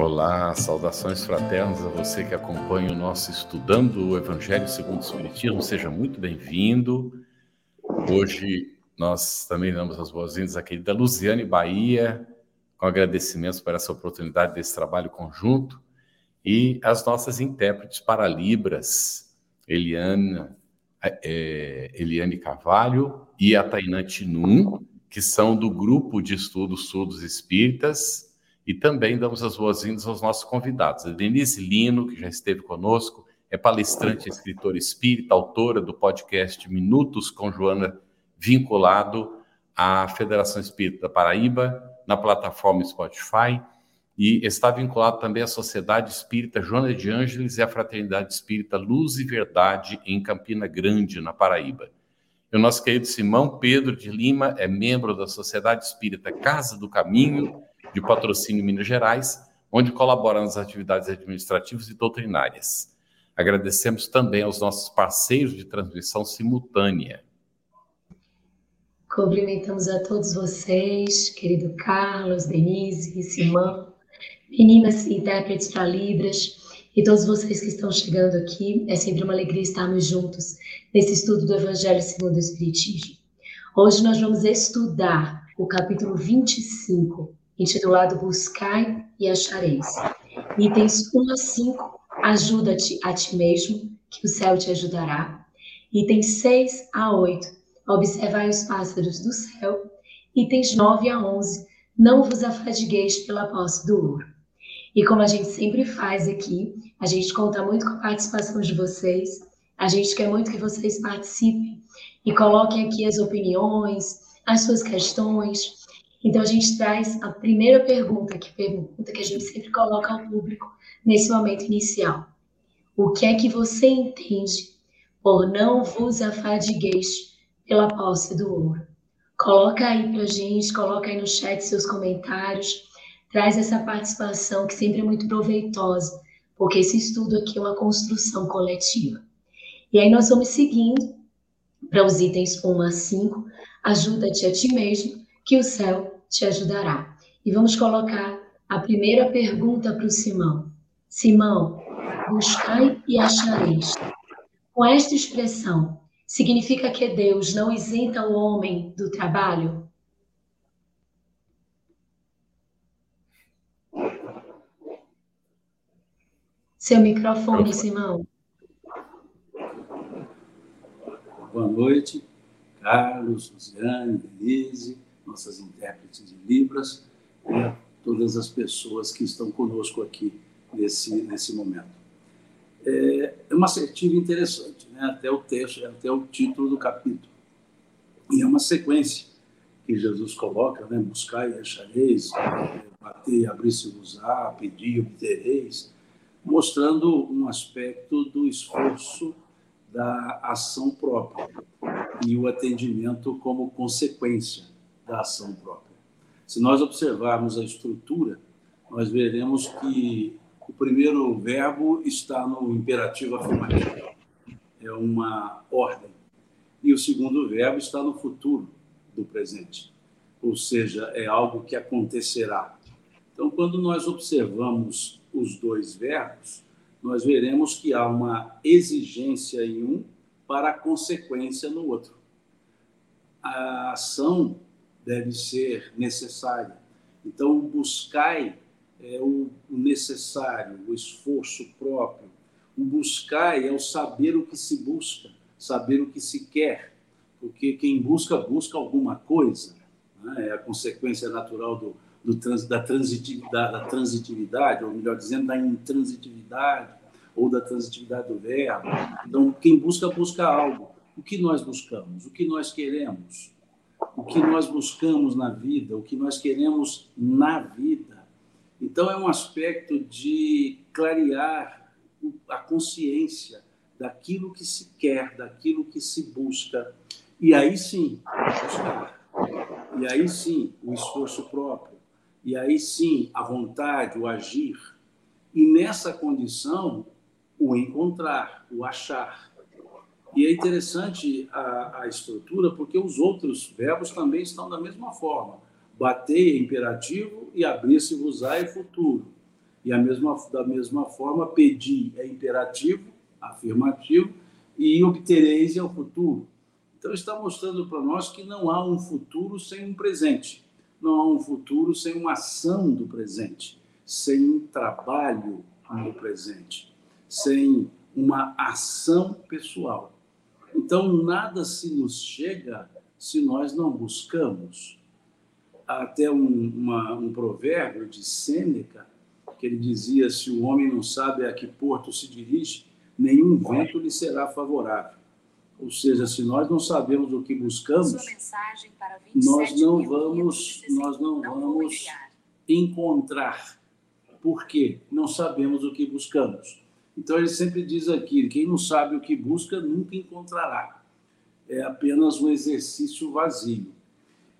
Olá, saudações fraternas a você que acompanha o nosso Estudando o Evangelho segundo o Espiritismo. Seja muito bem-vindo. Hoje nós também damos as boas-vindas à querida Luziane Bahia, com agradecimentos por essa oportunidade desse trabalho conjunto, e as nossas intérpretes para Libras, Eliana, é, Eliane Carvalho e a Tainan Tinum, que são do grupo de estudos surdos espíritas e também damos as boas-vindas aos nossos convidados. A Denise Lino, que já esteve conosco, é palestrante, escritora espírita, autora do podcast Minutos com Joana, vinculado à Federação Espírita da Paraíba, na plataforma Spotify, e está vinculado também à Sociedade Espírita Joana de Ângeles e à Fraternidade Espírita Luz e Verdade, em Campina Grande, na Paraíba. E o nosso querido Simão Pedro de Lima é membro da Sociedade Espírita Casa do Caminho, de patrocínio Minas Gerais, onde colabora nas atividades administrativas e doutrinárias. Agradecemos também aos nossos parceiros de transmissão simultânea. Cumprimentamos a todos vocês, querido Carlos, Denise, Simão, meninas intérpretes para Libras e todos vocês que estão chegando aqui. É sempre uma alegria estarmos juntos nesse estudo do Evangelho segundo o Espiritismo. Hoje nós vamos estudar o capítulo 25 intitulado Buscai e Achareis. Itens 1 a 5, ajuda-te a ti mesmo, que o céu te ajudará. Itens 6 a 8, observai os pássaros do céu. Itens 9 a 11, não vos afadigueis pela posse do ouro. E como a gente sempre faz aqui, a gente conta muito com a participação de vocês, a gente quer muito que vocês participem e coloquem aqui as opiniões, as suas questões, então, a gente traz a primeira pergunta, que pergunta que a gente sempre coloca ao público nesse momento inicial. O que é que você entende por não vos afadigueis pela posse do ouro? Coloca aí pra gente, coloca aí no chat seus comentários, traz essa participação que sempre é muito proveitosa, porque esse estudo aqui é uma construção coletiva. E aí nós vamos seguindo para os itens 1 a 5, ajuda-te a ti mesmo, que o céu te ajudará. E vamos colocar a primeira pergunta para o Simão. Simão, buscai e achareis. Com esta expressão, significa que Deus não isenta o homem do trabalho? Seu microfone, Simão. Boa noite, Carlos, Luciane, Denise nossas intérpretes de Libras e a todas as pessoas que estão conosco aqui nesse, nesse momento. É, é uma assertiva interessante, né? até o texto, até o título do capítulo. E é uma sequência que Jesus coloca, né? buscar e achareis, bater e abrir-se-vos-á, pedir e obtereis, mostrando um aspecto do esforço da ação própria e o atendimento como consequência da ação própria. Se nós observarmos a estrutura, nós veremos que o primeiro verbo está no imperativo afirmativo, é uma ordem, e o segundo verbo está no futuro do presente, ou seja, é algo que acontecerá. Então, quando nós observamos os dois verbos, nós veremos que há uma exigência em um para a consequência no outro. A ação deve ser necessária. Então, buscai é o necessário, o esforço próprio. O buscai é o saber o que se busca, saber o que se quer, porque quem busca, busca alguma coisa. Né? É a consequência natural do, do trans, da, transitividade, da transitividade, ou melhor dizendo, da intransitividade, ou da transitividade do verbo. Então, quem busca, busca algo. O que nós buscamos? O que nós queremos? O que nós buscamos na vida, o que nós queremos na vida. Então, é um aspecto de clarear a consciência daquilo que se quer, daquilo que se busca. E aí sim, buscar. E aí sim, o esforço próprio. E aí sim, a vontade, o agir. E nessa condição, o encontrar, o achar. E é interessante a, a estrutura, porque os outros verbos também estão da mesma forma. Bater é imperativo e abrir-se-vos-á é futuro. E mesma, da mesma forma, pedir é imperativo, afirmativo, e obtereis é o futuro. Então, está mostrando para nós que não há um futuro sem um presente. Não há um futuro sem uma ação do presente, sem um trabalho no presente, sem uma ação pessoal. Então, nada se nos chega se nós não buscamos. Há até um, uma, um provérbio de Sêneca, que ele dizia: se o homem não sabe a que porto se dirige, nenhum vento lhe será favorável. Ou seja, se nós não sabemos o que buscamos, nós não vamos, nós não vamos encontrar. Por quê? Não sabemos o que buscamos. Então ele sempre diz aqui: quem não sabe o que busca nunca encontrará. É apenas um exercício vazio.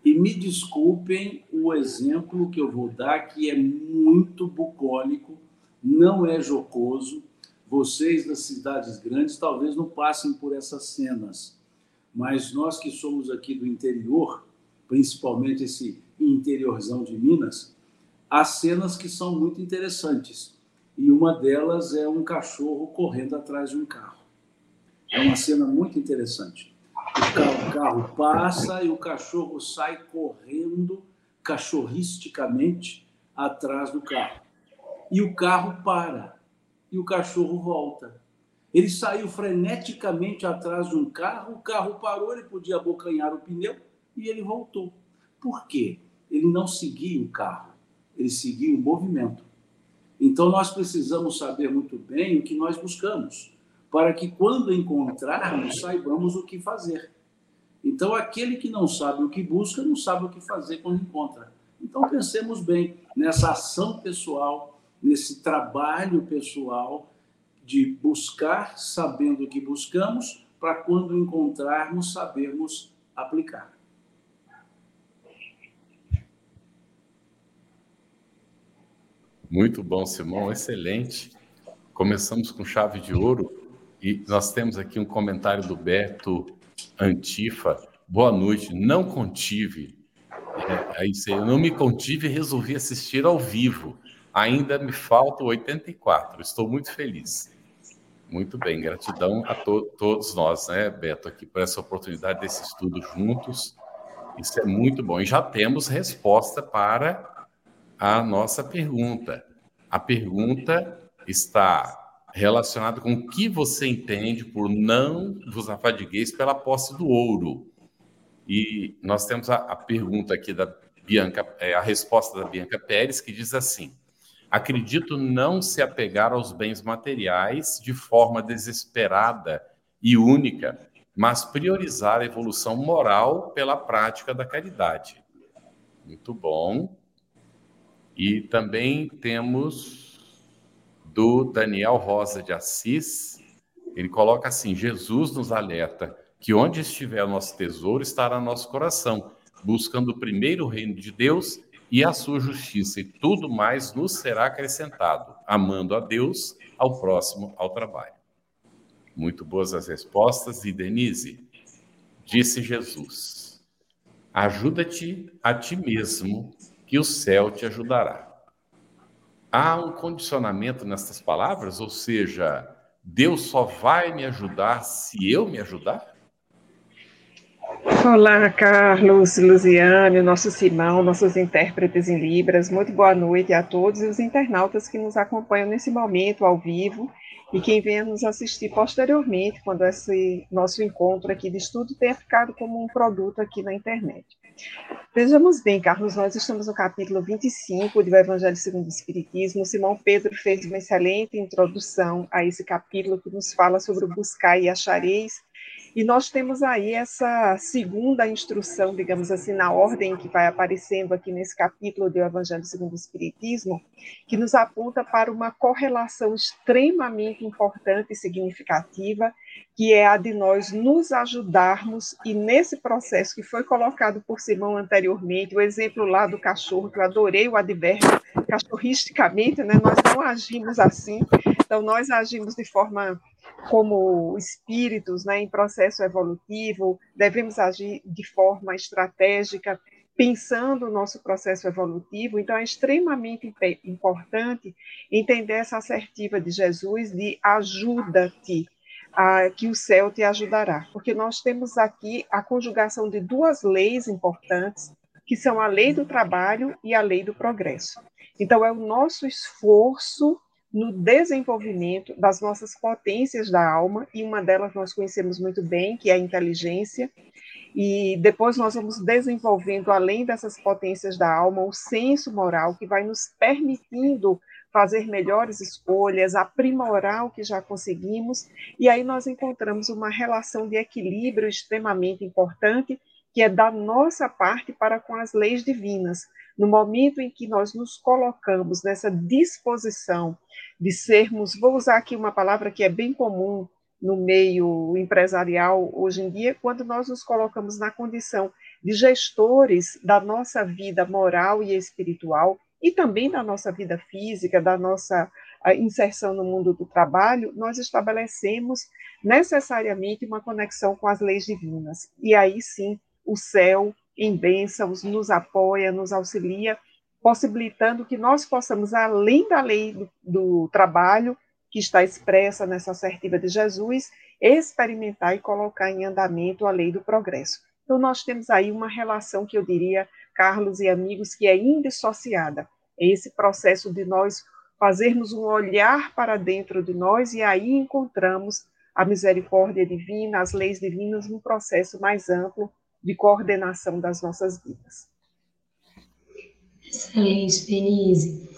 E me desculpem o exemplo que eu vou dar, que é muito bucólico, não é jocoso. Vocês das cidades grandes talvez não passem por essas cenas, mas nós que somos aqui do interior, principalmente esse interiorzão de Minas, há cenas que são muito interessantes e uma delas é um cachorro correndo atrás de um carro. É uma cena muito interessante. O carro, o carro passa e o cachorro sai correndo cachorristicamente atrás do carro. E o carro para e o cachorro volta. Ele saiu freneticamente atrás de um carro, o carro parou, ele podia abocanhar o pneu e ele voltou. Por quê? Ele não seguia o carro, ele seguia o movimento. Então, nós precisamos saber muito bem o que nós buscamos, para que, quando encontrarmos, saibamos o que fazer. Então, aquele que não sabe o que busca, não sabe o que fazer quando encontra. Então, pensemos bem nessa ação pessoal, nesse trabalho pessoal de buscar sabendo o que buscamos, para quando encontrarmos, sabermos aplicar. Muito bom, Simão, excelente. Começamos com chave de ouro e nós temos aqui um comentário do Beto Antifa. Boa noite. Não contive. É, aí eu não me contive e resolvi assistir ao vivo. Ainda me faltam 84. Estou muito feliz. Muito bem, gratidão a to todos nós, né, Beto, aqui por essa oportunidade desse estudo juntos. Isso é muito bom. E já temos resposta para a nossa pergunta. A pergunta está relacionada com o que você entende por não vos afadigueis pela posse do ouro. E nós temos a, a pergunta aqui da Bianca, é, a resposta da Bianca Pérez, que diz assim: Acredito não se apegar aos bens materiais de forma desesperada e única, mas priorizar a evolução moral pela prática da caridade. Muito bom. E também temos do Daniel Rosa de Assis, ele coloca assim: Jesus nos alerta que onde estiver o nosso tesouro estará nosso coração, buscando o primeiro reino de Deus e a sua justiça, e tudo mais nos será acrescentado, amando a Deus, ao próximo, ao trabalho. Muito boas as respostas. E Denise, disse Jesus: ajuda-te a ti mesmo que o céu te ajudará. Há um condicionamento nessas palavras, ou seja, Deus só vai me ajudar se eu me ajudar? Olá, Carlos, Luziane, nosso Simão, nossos intérpretes em Libras. Muito boa noite a todos e os internautas que nos acompanham nesse momento ao vivo e quem venha nos assistir posteriormente, quando esse nosso encontro aqui de estudo tenha ficado como um produto aqui na internet. Vejamos bem, Carlos, nós estamos no capítulo 25 do Evangelho segundo o Espiritismo. Simão Pedro fez uma excelente introdução a esse capítulo que nos fala sobre o buscar e achareis. E nós temos aí essa segunda instrução, digamos assim, na ordem que vai aparecendo aqui nesse capítulo do Evangelho segundo o Espiritismo, que nos aponta para uma correlação extremamente importante e significativa, que é a de nós nos ajudarmos e nesse processo que foi colocado por Simão anteriormente, o exemplo lá do cachorro, que eu adorei o advérbio, cachorristicamente, né? nós não agimos assim, então nós agimos de forma como espíritos né, em processo evolutivo, devemos agir de forma estratégica, pensando o nosso processo evolutivo. Então, é extremamente importante entender essa assertiva de Jesus de ajuda-te, que o céu te ajudará. Porque nós temos aqui a conjugação de duas leis importantes, que são a lei do trabalho e a lei do progresso. Então, é o nosso esforço no desenvolvimento das nossas potências da alma, e uma delas nós conhecemos muito bem, que é a inteligência, e depois nós vamos desenvolvendo, além dessas potências da alma, o senso moral, que vai nos permitindo fazer melhores escolhas, aprimorar o que já conseguimos, e aí nós encontramos uma relação de equilíbrio extremamente importante, que é da nossa parte para com as leis divinas. No momento em que nós nos colocamos nessa disposição de sermos, vou usar aqui uma palavra que é bem comum no meio empresarial hoje em dia, quando nós nos colocamos na condição de gestores da nossa vida moral e espiritual e também da nossa vida física, da nossa inserção no mundo do trabalho, nós estabelecemos necessariamente uma conexão com as leis divinas. E aí sim, o céu em bênçãos nos apoia, nos auxilia possibilitando que nós possamos, além da lei do, do trabalho, que está expressa nessa assertiva de Jesus, experimentar e colocar em andamento a lei do progresso. Então, nós temos aí uma relação que eu diria, Carlos e amigos, que é indissociada. É esse processo de nós fazermos um olhar para dentro de nós e aí encontramos a misericórdia divina, as leis divinas, num processo mais amplo de coordenação das nossas vidas. Excelente, Denise.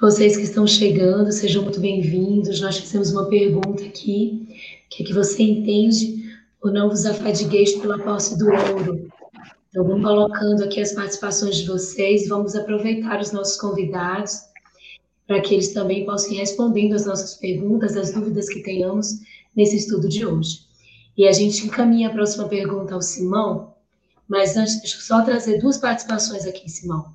Vocês que estão chegando, sejam muito bem-vindos. Nós fizemos uma pergunta aqui, que é que você entende ou não vos afadigueis pela posse do ouro. Então, vamos colocando aqui as participações de vocês, vamos aproveitar os nossos convidados para que eles também possam ir respondendo as nossas perguntas, as dúvidas que tenhamos nesse estudo de hoje. E a gente encaminha a próxima pergunta ao Simão, mas antes, deixa eu só trazer duas participações aqui, Simão.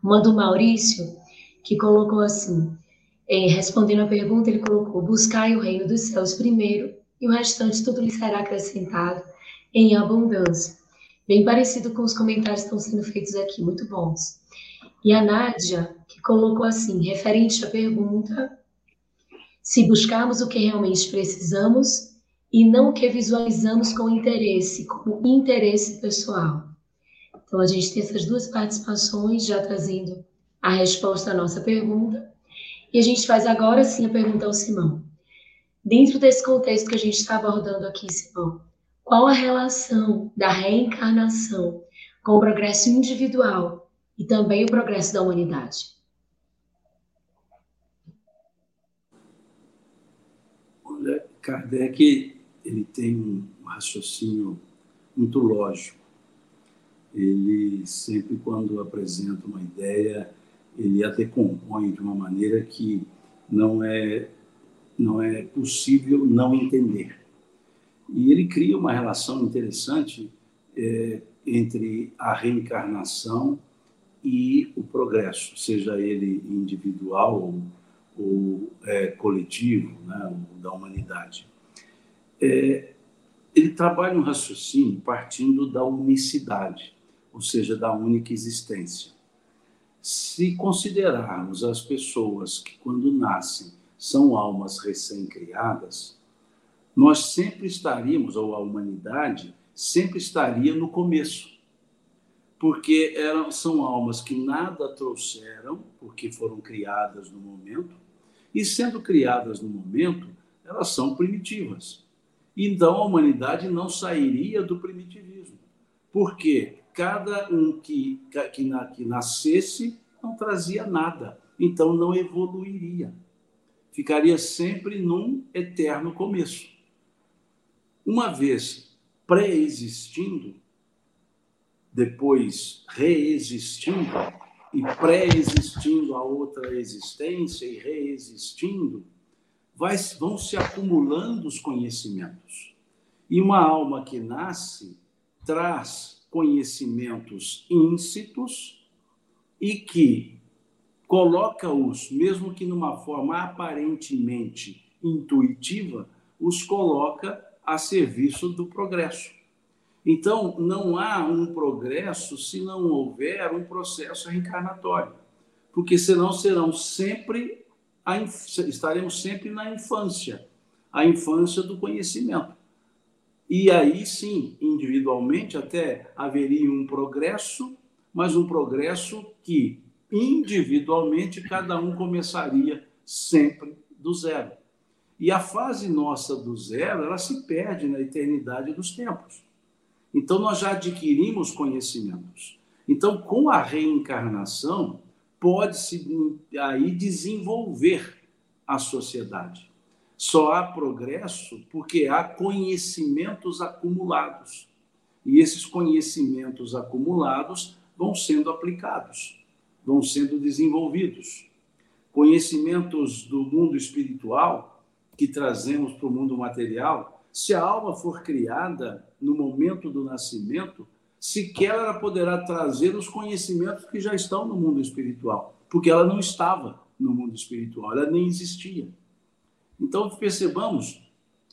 Uma do Maurício, que colocou assim, eh, respondendo a pergunta, ele colocou: Buscai o reino dos céus primeiro, e o restante tudo lhe será acrescentado em abundância. Bem parecido com os comentários que estão sendo feitos aqui, muito bons. E a Nádia, que colocou assim, referente à pergunta, se buscarmos o que realmente precisamos e não o que visualizamos com interesse, como interesse pessoal. Então, a gente tem essas duas participações, já trazendo a resposta à nossa pergunta. E a gente faz agora sim a pergunta ao Simão. Dentro desse contexto que a gente está abordando aqui, Simão, qual a relação da reencarnação com o progresso individual e também o progresso da humanidade? Olha, Kardec ele tem um raciocínio muito lógico ele sempre, quando apresenta uma ideia, ele a decompõe de uma maneira que não é, não é possível não entender. E ele cria uma relação interessante é, entre a reencarnação e o progresso, seja ele individual ou, ou é, coletivo, né, da humanidade. É, ele trabalha um raciocínio partindo da unicidade ou seja, da única existência. Se considerarmos as pessoas que, quando nascem, são almas recém-criadas, nós sempre estaríamos, ou a humanidade, sempre estaria no começo. Porque eram, são almas que nada trouxeram, porque foram criadas no momento, e sendo criadas no momento, elas são primitivas. Então a humanidade não sairia do primitivismo. Por quê? cada um que, que, que nascesse não trazia nada, então não evoluiria. Ficaria sempre num eterno começo. uma vez pré-existindo, depois reexistindo e pré-existindo a outra existência e reexistindo, vai, vão se acumulando os conhecimentos. E uma alma que nasce traz conhecimentos íncitos e que coloca-os, mesmo que numa forma aparentemente intuitiva, os coloca a serviço do progresso. Então, não há um progresso se não houver um processo reencarnatório, porque senão serão sempre estaremos sempre na infância, a infância do conhecimento. E aí sim, individualmente até haveria um progresso, mas um progresso que individualmente cada um começaria sempre do zero. E a fase nossa do zero, ela se perde na eternidade dos tempos. Então, nós já adquirimos conhecimentos. Então, com a reencarnação, pode-se aí desenvolver a sociedade. Só há progresso porque há conhecimentos acumulados. E esses conhecimentos acumulados vão sendo aplicados, vão sendo desenvolvidos. Conhecimentos do mundo espiritual que trazemos para o mundo material, se a alma for criada no momento do nascimento, sequer ela poderá trazer os conhecimentos que já estão no mundo espiritual, porque ela não estava no mundo espiritual, ela nem existia. Então, percebamos,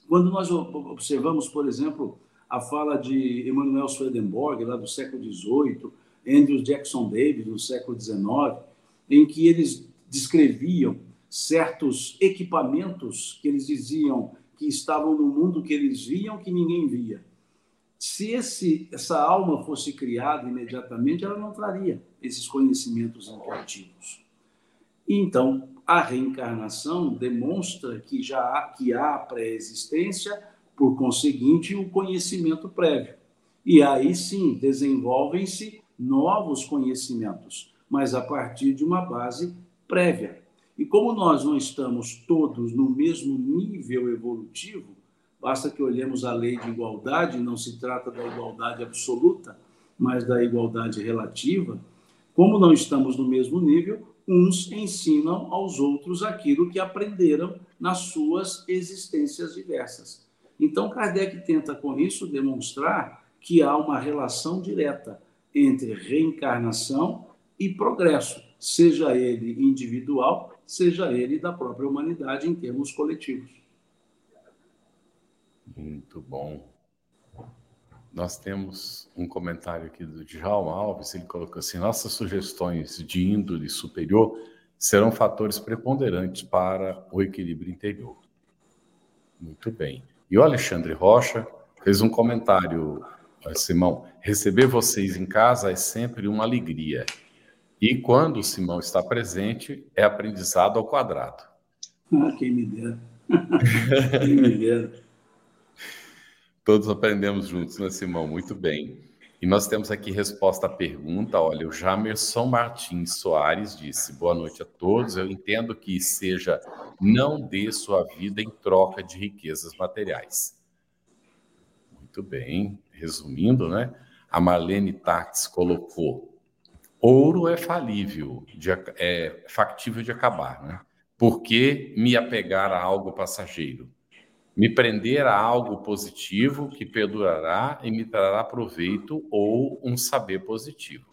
quando nós observamos, por exemplo, a fala de Emmanuel Swedenborg, lá do século XVIII, Andrew Jackson Davis, do século XIX, em que eles descreviam certos equipamentos que eles diziam que estavam no mundo que eles viam que ninguém via se esse, essa alma fosse criada imediatamente, ela não traria esses conhecimentos intuitivos. Então, a reencarnação demonstra que já há, que há pré-existência, por conseguinte, o conhecimento prévio. E aí sim desenvolvem-se novos conhecimentos, mas a partir de uma base prévia. E como nós não estamos todos no mesmo nível evolutivo, Basta que olhemos a lei de igualdade, não se trata da igualdade absoluta, mas da igualdade relativa. Como não estamos no mesmo nível, uns ensinam aos outros aquilo que aprenderam nas suas existências diversas. Então, Kardec tenta com isso demonstrar que há uma relação direta entre reencarnação e progresso, seja ele individual, seja ele da própria humanidade em termos coletivos. Muito bom. Nós temos um comentário aqui do Djalma Alves, ele colocou assim: nossas sugestões de índole superior serão fatores preponderantes para o equilíbrio interior. Muito bem. E o Alexandre Rocha fez um comentário, Simão, receber vocês em casa é sempre uma alegria. E quando o Simão está presente, é aprendizado ao quadrado. Ah, quem me dera. quem me dera. Todos aprendemos juntos, né, Simão? Muito bem. E nós temos aqui resposta à pergunta. Olha, o Jamerson Martins Soares disse: Boa noite a todos. Eu entendo que seja não dê sua vida em troca de riquezas materiais. Muito bem. Resumindo, né? A Marlene Tax colocou: ouro é falível, de, é factível de acabar, né? Por que me apegar a algo passageiro? Me prender a algo positivo que perdurará e me trará proveito ou um saber positivo.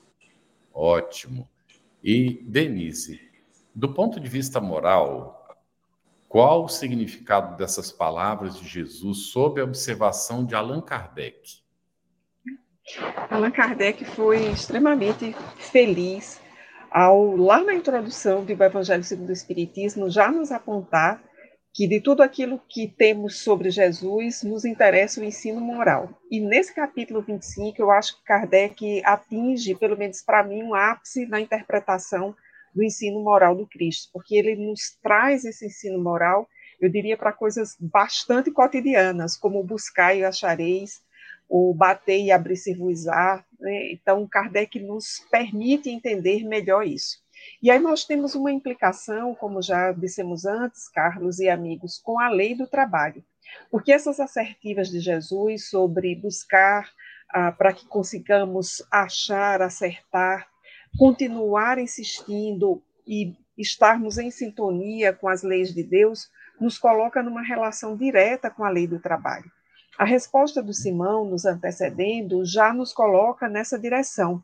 Ótimo. E, Denise, do ponto de vista moral, qual o significado dessas palavras de Jesus sob a observação de Allan Kardec? Allan Kardec foi extremamente feliz ao, lá na introdução do Evangelho segundo o Espiritismo, já nos apontar que de tudo aquilo que temos sobre Jesus nos interessa o ensino moral. E nesse capítulo 25, eu acho que Kardec atinge, pelo menos para mim, um ápice na interpretação do ensino moral do Cristo, porque ele nos traz esse ensino moral, eu diria, para coisas bastante cotidianas, como buscar e achareis, o bater e abrir-se-vos-á. Né? Então, Kardec nos permite entender melhor isso. E aí nós temos uma implicação, como já dissemos antes, Carlos e amigos, com a lei do trabalho. Porque essas assertivas de Jesus sobre buscar ah, para que consigamos achar, acertar, continuar insistindo e estarmos em sintonia com as leis de Deus, nos coloca numa relação direta com a lei do trabalho. A resposta do Simão, nos antecedendo, já nos coloca nessa direção,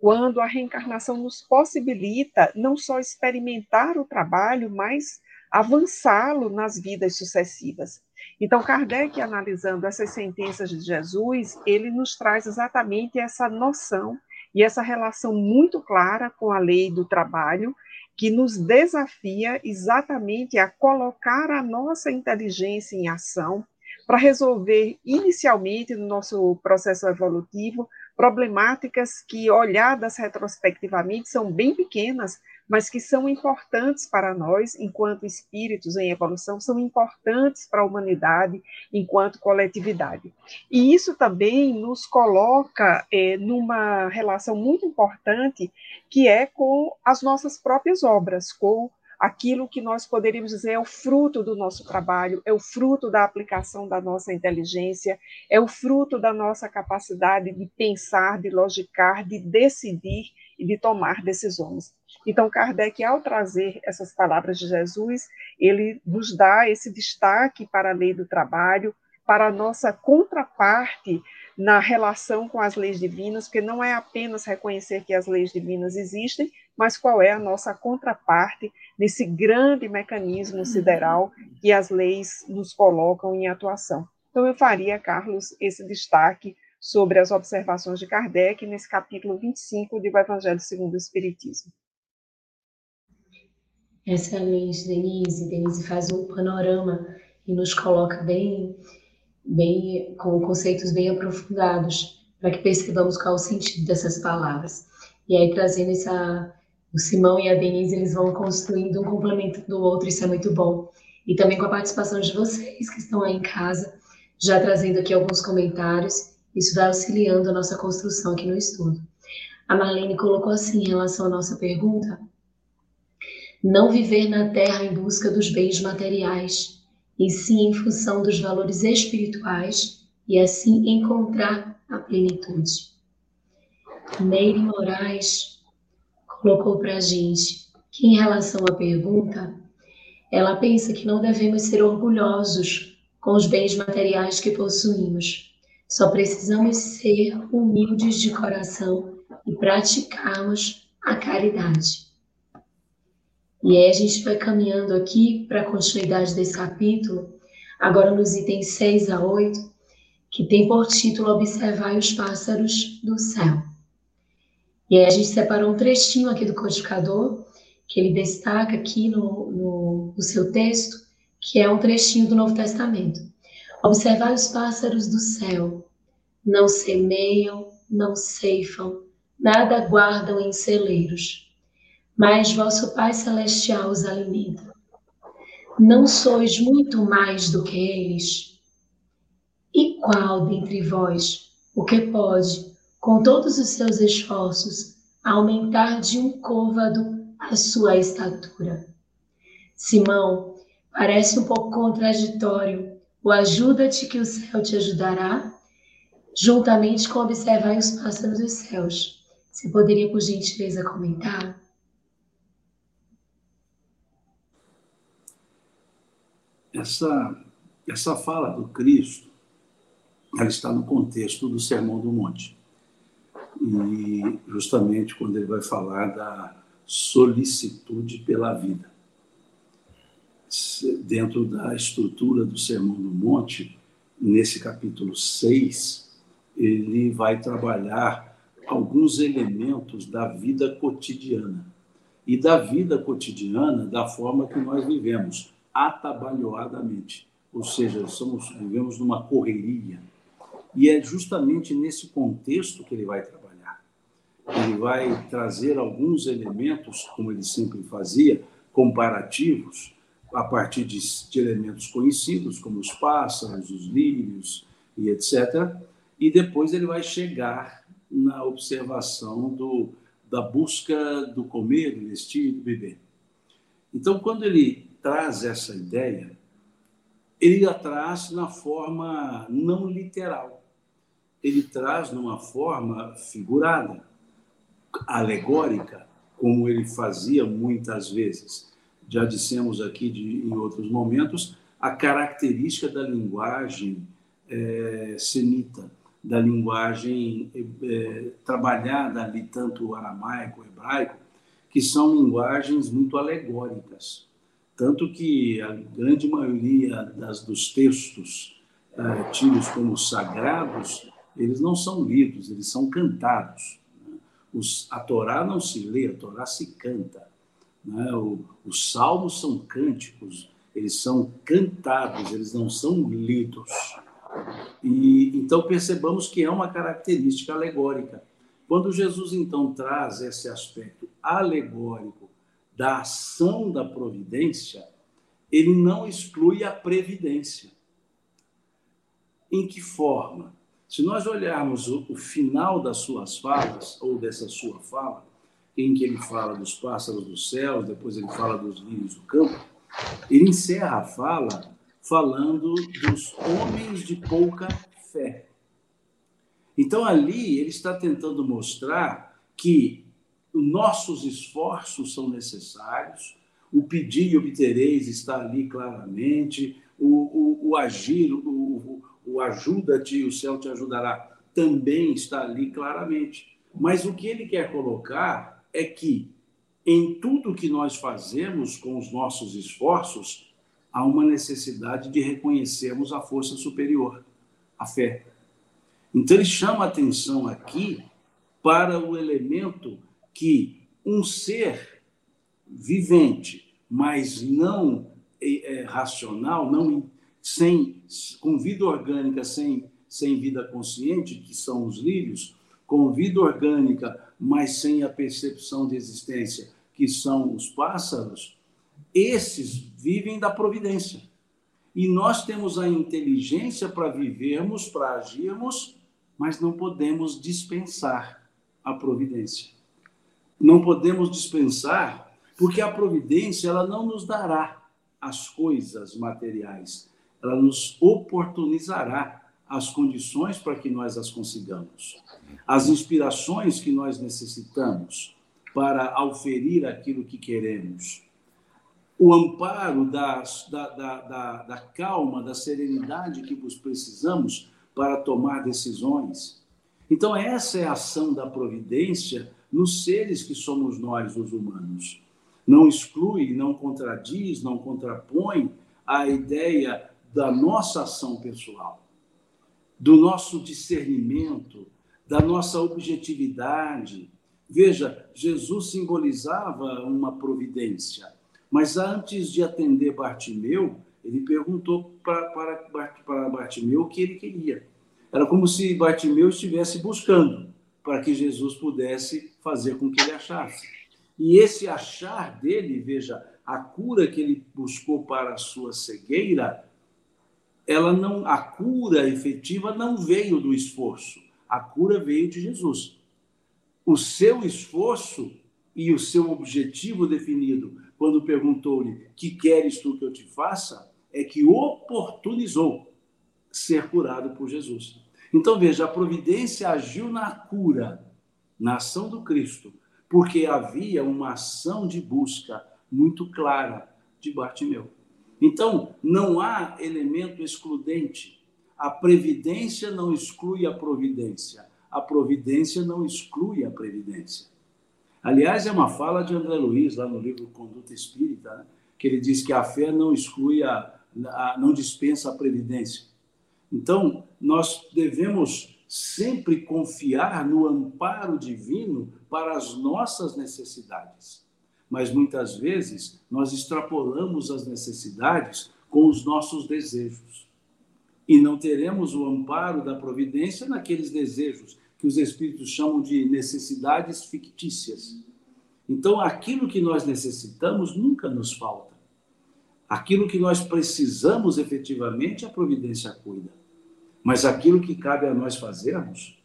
quando a reencarnação nos possibilita não só experimentar o trabalho, mas avançá-lo nas vidas sucessivas. Então, Kardec, analisando essas sentenças de Jesus, ele nos traz exatamente essa noção e essa relação muito clara com a lei do trabalho, que nos desafia exatamente a colocar a nossa inteligência em ação para resolver inicialmente no nosso processo evolutivo problemáticas que olhadas retrospectivamente são bem pequenas, mas que são importantes para nós, enquanto espíritos em evolução, são importantes para a humanidade enquanto coletividade. E isso também nos coloca é, numa relação muito importante, que é com as nossas próprias obras, com aquilo que nós poderíamos dizer é o fruto do nosso trabalho, é o fruto da aplicação da nossa inteligência, é o fruto da nossa capacidade de pensar, de logicar, de decidir e de tomar decisões. Então, Kardec, ao trazer essas palavras de Jesus, ele nos dá esse destaque para a lei do trabalho, para a nossa contraparte na relação com as leis divinas, porque não é apenas reconhecer que as leis divinas existem, mas qual é a nossa contraparte nesse grande mecanismo sideral que as leis nos colocam em atuação. Então, eu faria, Carlos, esse destaque sobre as observações de Kardec nesse capítulo 25 do Evangelho segundo o Espiritismo. Excelente, Denise. Denise faz um panorama e nos coloca bem, bem com conceitos bem aprofundados para que percebamos qual é o sentido dessas palavras. E aí trazendo essa o Simão e a Denise eles vão construindo um complemento do outro, isso é muito bom. E também com a participação de vocês que estão aí em casa, já trazendo aqui alguns comentários, isso vai auxiliando a nossa construção aqui no estudo. A Marlene colocou assim em relação à nossa pergunta: não viver na terra em busca dos bens materiais, e sim em função dos valores espirituais e assim encontrar a plenitude. Neire Moraes colocou para a gente que, em relação à pergunta, ela pensa que não devemos ser orgulhosos com os bens materiais que possuímos. Só precisamos ser humildes de coração e praticarmos a caridade. E aí a gente vai caminhando aqui para a continuidade desse capítulo, agora nos itens 6 a 8, que tem por título Observar os pássaros do céu. E aí a gente separou um trechinho aqui do codificador, que ele destaca aqui no, no, no seu texto, que é um trechinho do Novo Testamento. Observar os pássaros do céu, não semeiam, não ceifam, nada guardam em celeiros mas vosso Pai Celestial os alimenta. Não sois muito mais do que eles? E qual dentre vós o que pode, com todos os seus esforços, aumentar de um côvado a sua estatura? Simão, parece um pouco contraditório. O ajuda-te que o céu te ajudará, juntamente com observar os pássaros dos céus. Você poderia, por gentileza, comentar? essa, essa fala do Cristo, ela está no contexto do Sermão do Monte. E justamente quando ele vai falar da solicitude pela vida. Dentro da estrutura do Sermão do Monte, nesse capítulo 6, ele vai trabalhar alguns elementos da vida cotidiana. E da vida cotidiana da forma que nós vivemos, atabalhoadamente, ou seja, somos, vivemos numa correria. E é justamente nesse contexto que ele vai trabalhar. Ele vai trazer alguns elementos, como ele sempre fazia, comparativos, a partir de, de elementos conhecidos, como os pássaros, os lírios e etc. E depois ele vai chegar na observação do, da busca do comer, do vestir e do beber. Então, quando ele traz essa ideia, ele a traz na forma não literal. Ele traz numa forma figurada, alegórica, como ele fazia muitas vezes. Já dissemos aqui de, em outros momentos a característica da linguagem é, semita, da linguagem é, trabalhada ali, tanto aramaico, hebraico, que são linguagens muito alegóricas. Tanto que a grande maioria das, dos textos é, tidos como sagrados, eles não são lidos, eles são cantados. Os, a Torá não se lê, a Torá se canta. Né? O, os salmos são cânticos, eles são cantados, eles não são lidos. E então percebamos que é uma característica alegórica. Quando Jesus então traz esse aspecto alegórico da ação da providência, ele não exclui a previdência. Em que forma? Se nós olharmos o, o final das suas falas, ou dessa sua fala, em que ele fala dos pássaros do céu, depois ele fala dos lírios do campo, ele encerra a fala falando dos homens de pouca fé. Então, ali, ele está tentando mostrar que nossos esforços são necessários, o pedir e obtereis está ali claramente, o, o, o agir, o, o ajuda-te, o céu te ajudará, também está ali claramente. Mas o que ele quer colocar é que em tudo que nós fazemos com os nossos esforços, há uma necessidade de reconhecermos a força superior, a fé. Então, ele chama atenção aqui para o elemento que um ser vivente, mas não é, racional, não sem com vida orgânica, sem, sem vida consciente, que são os lírios, com vida orgânica, mas sem a percepção de existência, que são os pássaros, esses vivem da providência. E nós temos a inteligência para vivermos, para agirmos, mas não podemos dispensar a providência. Não podemos dispensar, porque a providência ela não nos dará as coisas materiais, ela nos oportunizará as condições para que nós as consigamos, as inspirações que nós necessitamos para auferir aquilo que queremos o amparo da, da, da, da, calma, da serenidade que precisamos para tomar decisões. Então, essa é a ação da providência nos seres que somos nós, os humanos. Não exclui, não contradiz, não contrapõe a ideia da nossa ação pessoal, do nosso discernimento, da nossa objetividade. Veja, Jesus simbolizava uma providência mas antes de atender Bartimeu, ele perguntou para, Bartimeu o que ele queria. Era como se Bartimeu estivesse buscando para que Jesus pudesse fazer com que ele achasse. E esse achar dele, veja, a cura que ele buscou para a sua cegueira, ela não, a cura efetiva não veio do esforço, a cura veio de Jesus. O seu esforço e o seu objetivo definido quando perguntou-lhe: Que queres tu que eu te faça? É que oportunizou ser curado por Jesus. Então veja, a providência agiu na cura, na ação do Cristo, porque havia uma ação de busca muito clara de Bartimeu. Então, não há elemento excludente. A previdência não exclui a providência. A providência não exclui a previdência. Aliás, é uma fala de André Luiz, lá no livro Conduta Espírita, né? que ele diz que a fé não exclui, a, a, não dispensa a previdência. Então, nós devemos sempre confiar no amparo divino para as nossas necessidades. Mas muitas vezes nós extrapolamos as necessidades com os nossos desejos. E não teremos o amparo da providência naqueles desejos que os espíritos chamam de necessidades fictícias. Então, aquilo que nós necessitamos nunca nos falta. Aquilo que nós precisamos efetivamente, a providência cuida. Mas aquilo que cabe a nós fazermos,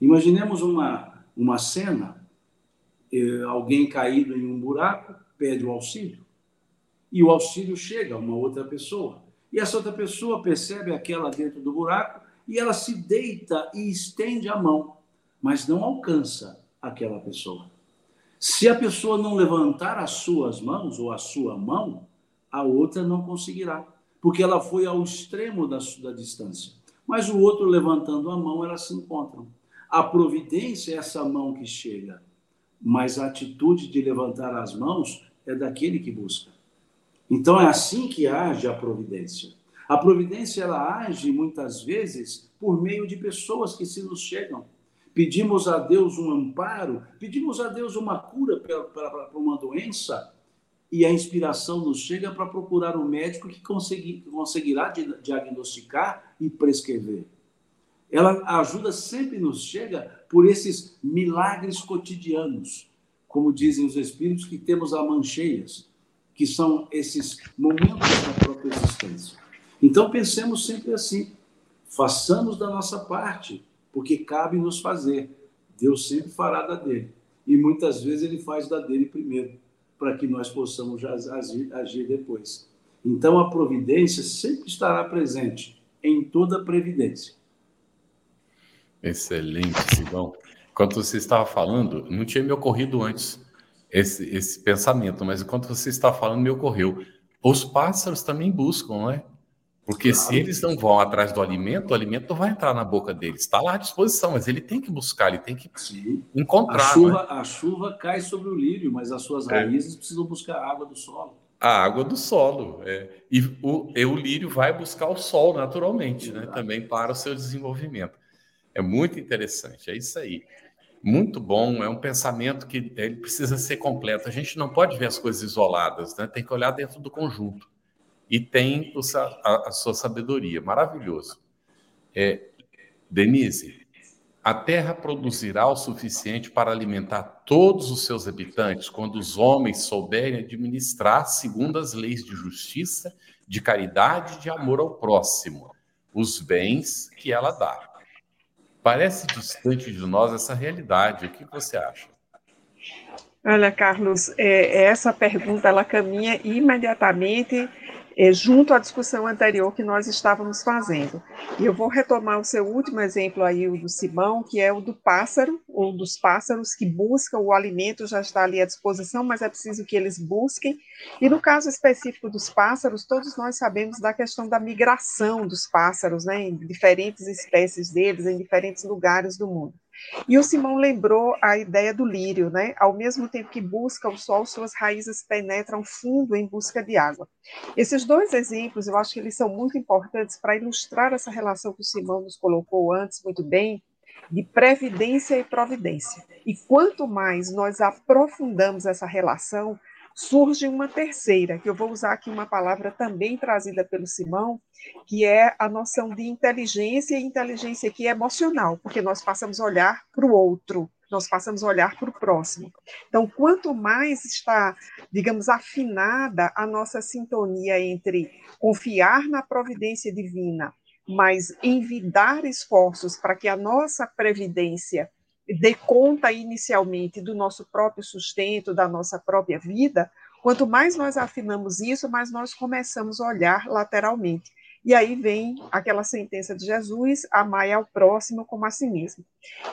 imaginemos uma, uma cena alguém caído em um buraco pede o auxílio. E o auxílio chega a uma outra pessoa. E essa outra pessoa percebe aquela dentro do buraco e ela se deita e estende a mão, mas não alcança aquela pessoa. Se a pessoa não levantar as suas mãos ou a sua mão, a outra não conseguirá, porque ela foi ao extremo da, da distância. Mas o outro levantando a mão, elas se encontram. A providência é essa mão que chega, mas a atitude de levantar as mãos é daquele que busca. Então é assim que age a providência. A providência ela age muitas vezes por meio de pessoas que se nos chegam. Pedimos a Deus um amparo, pedimos a Deus uma cura para uma doença, e a inspiração nos chega para procurar um médico que conseguirá diagnosticar e prescrever. Ela ajuda sempre nos chega por esses milagres cotidianos, como dizem os espíritos que temos a mancheias, que são esses momentos da própria existência. Então pensemos sempre assim, façamos da nossa parte, porque cabe nos fazer. Deus sempre fará da dele. E muitas vezes ele faz da dele primeiro para que nós possamos agir, agir depois. Então, a providência sempre estará presente em toda previdência. Excelente, Sidão. Enquanto você estava falando, não tinha me ocorrido antes esse, esse pensamento, mas enquanto você está falando, me ocorreu. Os pássaros também buscam, não é? Porque claro. se eles não vão atrás do alimento, o alimento não vai entrar na boca deles. Está lá à disposição, mas ele tem que buscar, ele tem que Sim. encontrar. A chuva, né? a chuva cai sobre o lírio, mas as suas é. raízes precisam buscar a água do solo. A água do solo. É. E, o, e o lírio vai buscar o sol naturalmente, né? também para o seu desenvolvimento. É muito interessante, é isso aí. Muito bom, é um pensamento que ele precisa ser completo. A gente não pode ver as coisas isoladas, né? tem que olhar dentro do conjunto e tem a, a sua sabedoria. Maravilhoso. É, Denise, a terra produzirá o suficiente para alimentar todos os seus habitantes quando os homens souberem administrar segundo as leis de justiça, de caridade e de amor ao próximo, os bens que ela dá. Parece distante de nós essa realidade. O que você acha? Olha, Carlos, é, essa pergunta ela caminha imediatamente é, junto à discussão anterior que nós estávamos fazendo. E eu vou retomar o seu último exemplo aí, o do Simão, que é o do pássaro, ou dos pássaros que buscam o alimento, já está ali à disposição, mas é preciso que eles busquem. E no caso específico dos pássaros, todos nós sabemos da questão da migração dos pássaros, né, em diferentes espécies deles, em diferentes lugares do mundo. E o Simão lembrou a ideia do lírio, né? Ao mesmo tempo que busca o sol, suas raízes penetram fundo em busca de água. Esses dois exemplos, eu acho que eles são muito importantes para ilustrar essa relação que o Simão nos colocou antes muito bem, de previdência e providência. E quanto mais nós aprofundamos essa relação, surge uma terceira, que eu vou usar aqui uma palavra também trazida pelo Simão, que é a noção de inteligência, e inteligência aqui é emocional, porque nós passamos a olhar para o outro, nós passamos a olhar para o próximo. Então, quanto mais está, digamos, afinada a nossa sintonia entre confiar na providência divina, mas envidar esforços para que a nossa previdência dê conta inicialmente do nosso próprio sustento, da nossa própria vida, quanto mais nós afinamos isso, mais nós começamos a olhar lateralmente. E aí vem aquela sentença de Jesus: amai ao próximo como a si mesmo.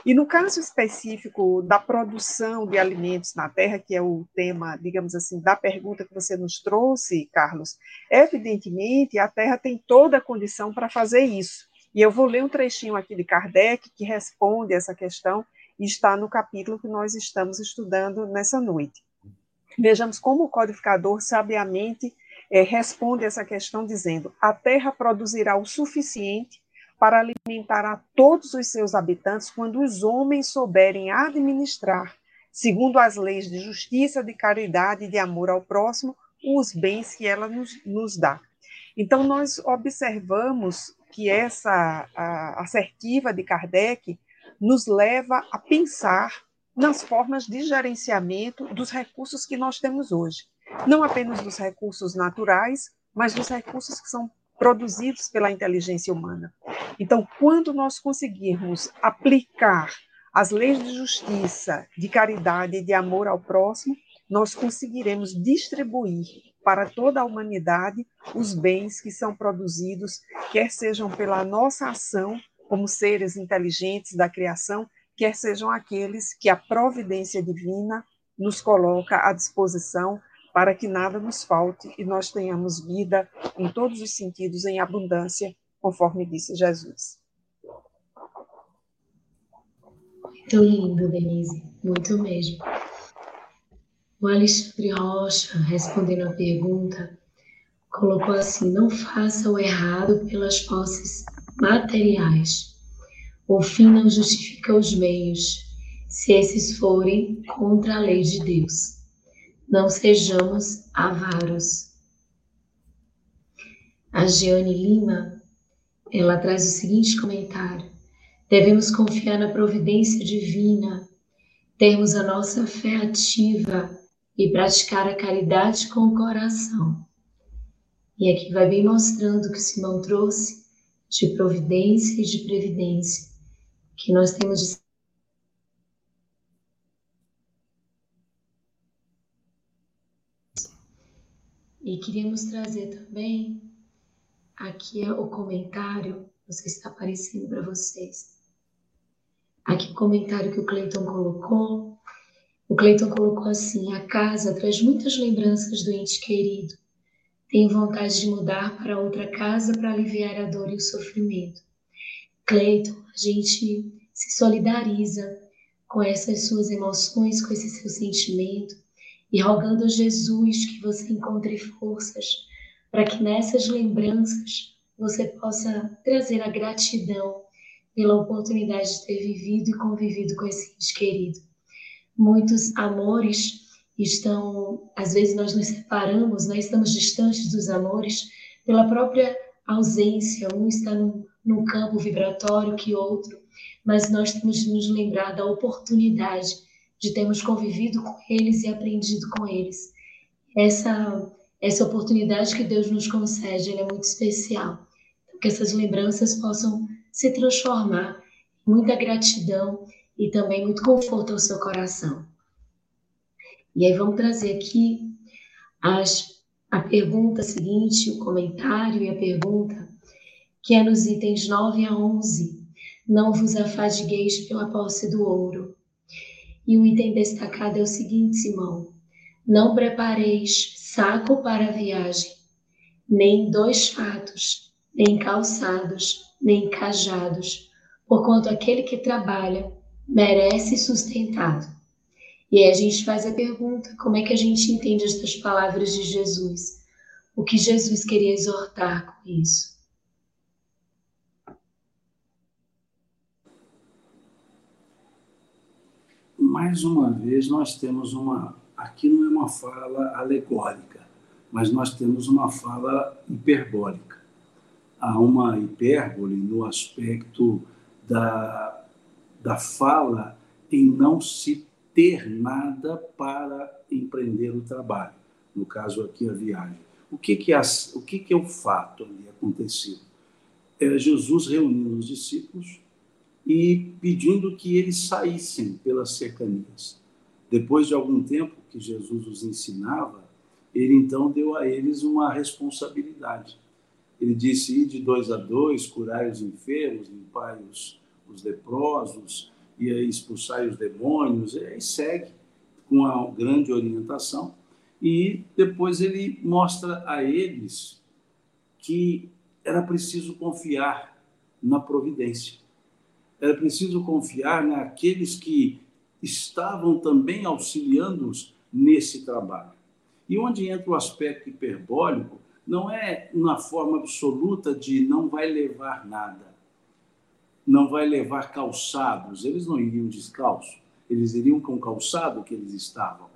E no caso específico da produção de alimentos na terra, que é o tema, digamos assim, da pergunta que você nos trouxe, Carlos, evidentemente a terra tem toda a condição para fazer isso. E eu vou ler um trechinho aqui de Kardec que responde essa questão e está no capítulo que nós estamos estudando nessa noite. Vejamos como o codificador sabiamente é, responde essa questão dizendo: a terra produzirá o suficiente para alimentar a todos os seus habitantes quando os homens souberem administrar, segundo as leis de justiça, de caridade e de amor ao próximo, os bens que ela nos, nos dá. Então, nós observamos que essa assertiva de Kardec nos leva a pensar nas formas de gerenciamento dos recursos que nós temos hoje. Não apenas dos recursos naturais, mas dos recursos que são produzidos pela inteligência humana. Então, quando nós conseguirmos aplicar as leis de justiça, de caridade e de amor ao próximo, nós conseguiremos distribuir para toda a humanidade os bens que são produzidos, quer sejam pela nossa ação como seres inteligentes da criação, quer sejam aqueles que a providência divina nos coloca à disposição para que nada nos falte e nós tenhamos vida em todos os sentidos em abundância, conforme disse Jesus. Muito lindo, Denise, muito mesmo. O Alexandre Rocha, respondendo a pergunta, colocou assim: não faça o errado pelas posses materiais. O fim não justifica os meios, se esses forem contra a lei de Deus. Não sejamos avaros. A Giane Lima, ela traz o seguinte comentário: Devemos confiar na providência divina, termos a nossa fé ativa e praticar a caridade com o coração. E aqui vai bem mostrando o que Simão trouxe de providência e de previdência, que nós temos de E queríamos trazer também aqui o comentário, não sei se está aparecendo para vocês, Aqui o comentário que o Cleiton colocou. O Cleiton colocou assim: a casa traz muitas lembranças do ente querido. Tenho vontade de mudar para outra casa para aliviar a dor e o sofrimento. Cleiton, a gente se solidariza com essas suas emoções, com esse seu sentimento e rogando a Jesus que você encontre forças para que nessas lembranças você possa trazer a gratidão pela oportunidade de ter vivido e convivido com esse ente querido. Muitos amores estão, às vezes nós nos separamos, nós estamos distantes dos amores pela própria ausência, um está num campo vibratório que outro, mas nós temos de nos lembrar da oportunidade de termos convivido com eles e aprendido com eles. Essa essa oportunidade que Deus nos concede, é muito especial. Então, que essas lembranças possam se transformar em muita gratidão e também muito conforto ao seu coração. E aí vamos trazer aqui as, a pergunta seguinte, o comentário e a pergunta, que é nos itens 9 a 11. Não vos afadigueis pela posse do ouro. E o item destacado é o seguinte, Simão: Não prepareis saco para a viagem, nem dois fatos, nem calçados, nem cajados, porquanto aquele que trabalha merece sustentado. E aí a gente faz a pergunta: como é que a gente entende estas palavras de Jesus? O que Jesus queria exortar com isso? Mais uma vez, nós temos uma. Aqui não é uma fala alegórica, mas nós temos uma fala hiperbólica há uma hipérbole no aspecto da, da fala em não se ter nada para empreender o trabalho, no caso aqui a viagem. O que, que, é, o, que, que é o fato ali acontecido? É Jesus reunindo os discípulos e pedindo que eles saíssem pelas cercanias. Depois de algum tempo que Jesus os ensinava, ele então deu a eles uma responsabilidade ele disse: ir de dois a dois, curai os enfermos, limpai os, os leprosos, e aí expulsai os demônios, e segue com uma grande orientação. E depois ele mostra a eles que era preciso confiar na providência. Era preciso confiar naqueles que estavam também auxiliando-os nesse trabalho. E onde entra o aspecto hiperbólico, não é uma forma absoluta de não vai levar nada, não vai levar calçados. Eles não iriam descalços, eles iriam com o calçado que eles estavam.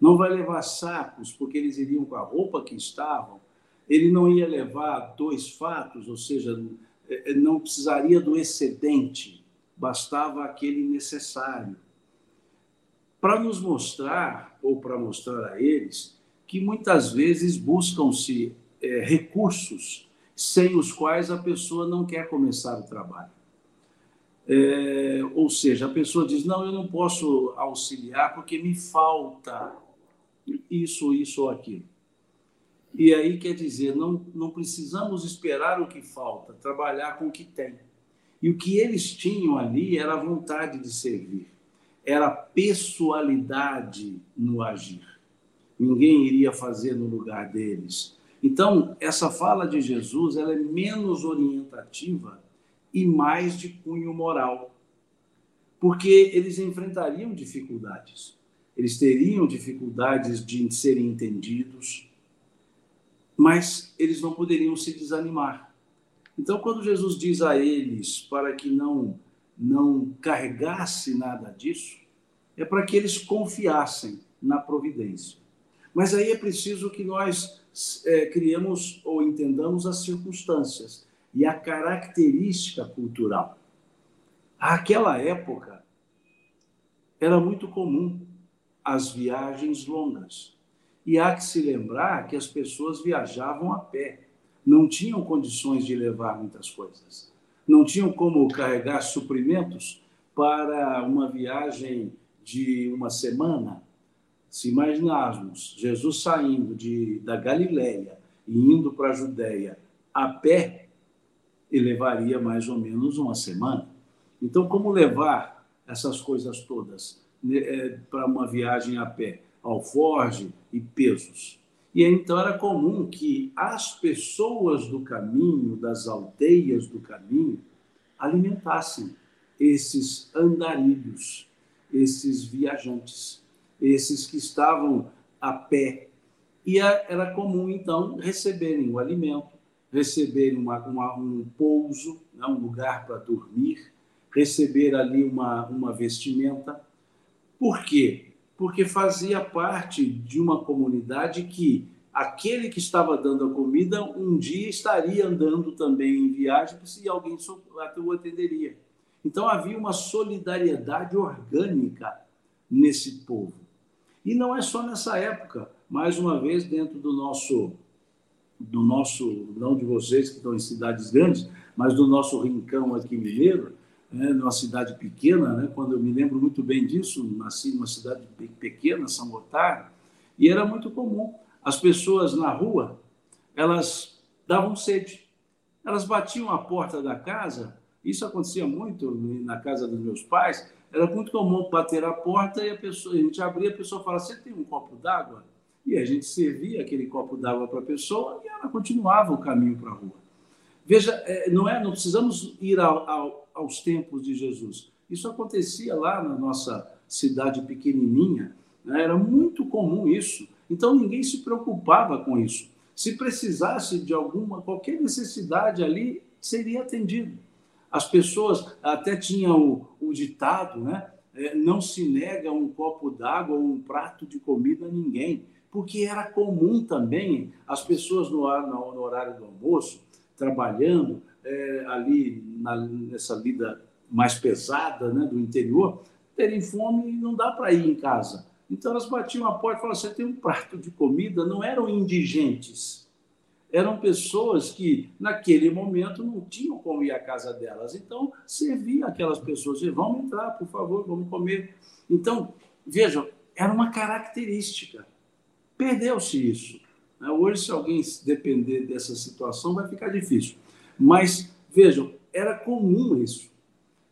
Não vai levar sacos, porque eles iriam com a roupa que estavam. Ele não ia levar dois fatos, ou seja, é, é, não precisaria do excedente, bastava aquele necessário. Para nos mostrar, ou para mostrar a eles, que muitas vezes buscam-se é, recursos sem os quais a pessoa não quer começar o trabalho. É, ou seja, a pessoa diz: não, eu não posso auxiliar porque me falta isso, isso ou aquilo. E aí quer dizer, não, não precisamos esperar o que falta, trabalhar com o que tem. E o que eles tinham ali era a vontade de servir, era pessoalidade no agir. Ninguém iria fazer no lugar deles. Então, essa fala de Jesus ela é menos orientativa e mais de cunho moral, porque eles enfrentariam dificuldades. Eles teriam dificuldades de serem entendidos, mas eles não poderiam se desanimar. Então, quando Jesus diz a eles para que não não carregasse nada disso, é para que eles confiassem na providência. Mas aí é preciso que nós é, criemos ou entendamos as circunstâncias e a característica cultural. Aquela época era muito comum as viagens longas. E há que se lembrar que as pessoas viajavam a pé, não tinham condições de levar muitas coisas, não tinham como carregar suprimentos para uma viagem de uma semana. Se imaginarmos Jesus saindo de, da Galileia e indo para a Judéia a pé, ele levaria mais ou menos uma semana. Então, como levar essas coisas todas né, é, para uma viagem a pé? alforge e pesos. E então era comum que as pessoas do caminho, das aldeias do caminho, alimentassem esses andarilhos, esses viajantes, esses que estavam a pé. E era comum, então, receberem o alimento, receberem uma, uma, um pouso, né, um lugar para dormir, receber ali uma, uma vestimenta. Por quê? porque fazia parte de uma comunidade que aquele que estava dando a comida um dia estaria andando também em viagem se alguém o atenderia. Então havia uma solidariedade orgânica nesse povo. E não é só nessa época, mais uma vez dentro do nosso do nosso não de vocês que estão em cidades grandes, mas do nosso rincão aqui mineiro, né, numa cidade pequena, né, quando eu me lembro muito bem disso, nasci numa cidade pequena, São Gotardo, e era muito comum. As pessoas na rua, elas davam sede. Elas batiam a porta da casa, isso acontecia muito na casa dos meus pais, era muito comum bater a porta e a, pessoa, a gente abria, a pessoa falava, você tem um copo d'água? E a gente servia aquele copo d'água para a pessoa e ela continuava o caminho para a rua. Veja, é, não é, não precisamos ir ao, ao aos tempos de Jesus. Isso acontecia lá na nossa cidade pequenininha, né? era muito comum isso. Então ninguém se preocupava com isso. Se precisasse de alguma qualquer necessidade ali, seria atendido. As pessoas até tinham o, o ditado, né? É, não se nega um copo d'água ou um prato de comida a ninguém, porque era comum também as pessoas no, no horário do almoço, trabalhando, é, ali na, nessa vida mais pesada né, do interior, terem fome e não dá para ir em casa. Então elas batiam a porta e falavam: você tem um prato de comida? Não eram indigentes, eram pessoas que naquele momento não tinham como ir à casa delas. Então servia aquelas pessoas: vamos entrar, por favor, vamos comer. Então, vejam, era uma característica. Perdeu-se isso. Né? Hoje, se alguém depender dessa situação, vai ficar difícil. Mas, vejam, era comum isso.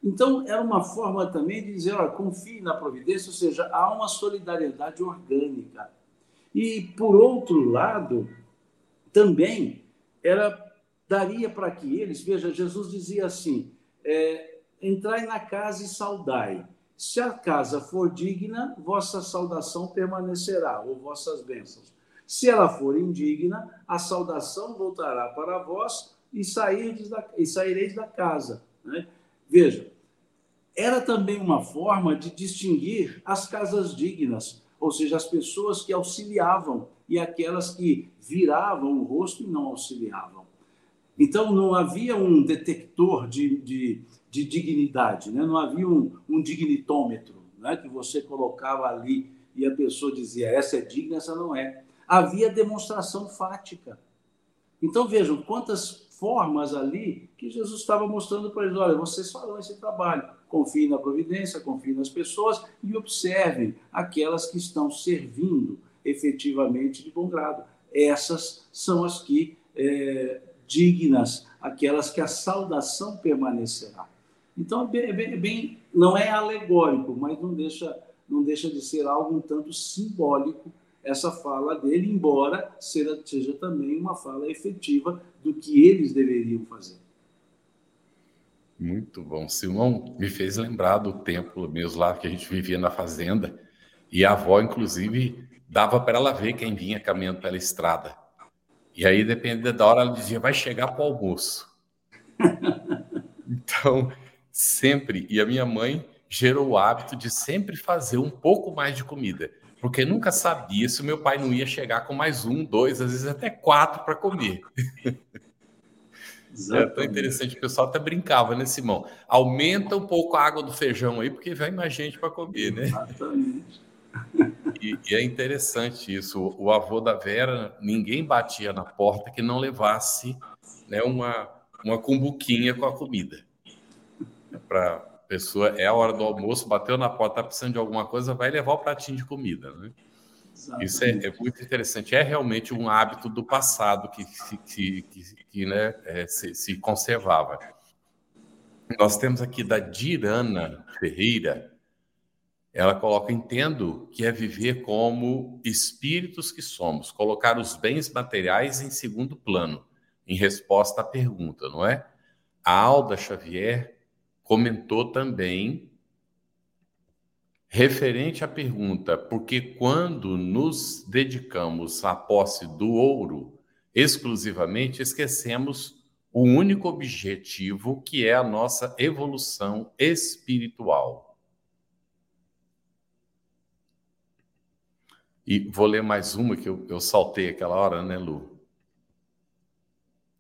Então, era uma forma também de dizer, olha, confie na providência, ou seja, há uma solidariedade orgânica. E, por outro lado, também era daria para que eles, veja, Jesus dizia assim, é, entrai na casa e saudai. Se a casa for digna, vossa saudação permanecerá, ou vossas bênçãos. Se ela for indigna, a saudação voltará para vós e, da, e saireis da casa. Né? Veja, era também uma forma de distinguir as casas dignas, ou seja, as pessoas que auxiliavam e aquelas que viravam o rosto e não auxiliavam. Então, não havia um detector de, de, de dignidade, né? não havia um, um dignitômetro né? que você colocava ali e a pessoa dizia: essa é digna, essa não é. Havia demonstração fática Então vejam quantas formas ali que Jesus estava mostrando para eles: olha, vocês farão esse trabalho. Confiem na providência, confiem nas pessoas e observem aquelas que estão servindo efetivamente de bom grado. Essas são as que é, dignas, aquelas que a saudação permanecerá. Então, é bem, é bem, não é alegórico, mas não deixa, não deixa de ser algo um tanto simbólico essa fala dele, embora seja, seja também uma fala efetiva do que eles deveriam fazer. Muito bom. Simão me fez lembrar do tempo mesmo lá que a gente vivia na fazenda e a avó, inclusive, dava para ela ver quem vinha caminhando pela estrada. E aí, dependendo da hora, ela dizia: vai chegar para o almoço. então, sempre. E a minha mãe gerou o hábito de sempre fazer um pouco mais de comida, porque nunca sabia se o meu pai não ia chegar com mais um, dois, às vezes até quatro para comer. Exatamente. É tão interessante, o pessoal até brincava, né, Simão? Aumenta um pouco a água do feijão aí, porque vem mais gente para comer, né? Exatamente. E, e, é interessante isso. O, o, avô da Vera, ninguém batia na porta que não levasse né, uma, uma cumbuquinha com a comida. Para pessoa, é a hora do almoço, bateu na porta, está precisando de alguma coisa, vai levar o pratinho de comida. Né? Isso é, é, muito interessante. É realmente um hábito do passado que, que, que, que né, é, se, se conservava. Nós temos aqui da Dirana Ferreira, ela coloca: entendo que é viver como espíritos que somos, colocar os bens materiais em segundo plano, em resposta à pergunta, não é? A Alda Xavier comentou também referente à pergunta, porque quando nos dedicamos à posse do ouro exclusivamente, esquecemos o único objetivo que é a nossa evolução espiritual. E vou ler mais uma que eu, eu saltei aquela hora, né, Lu?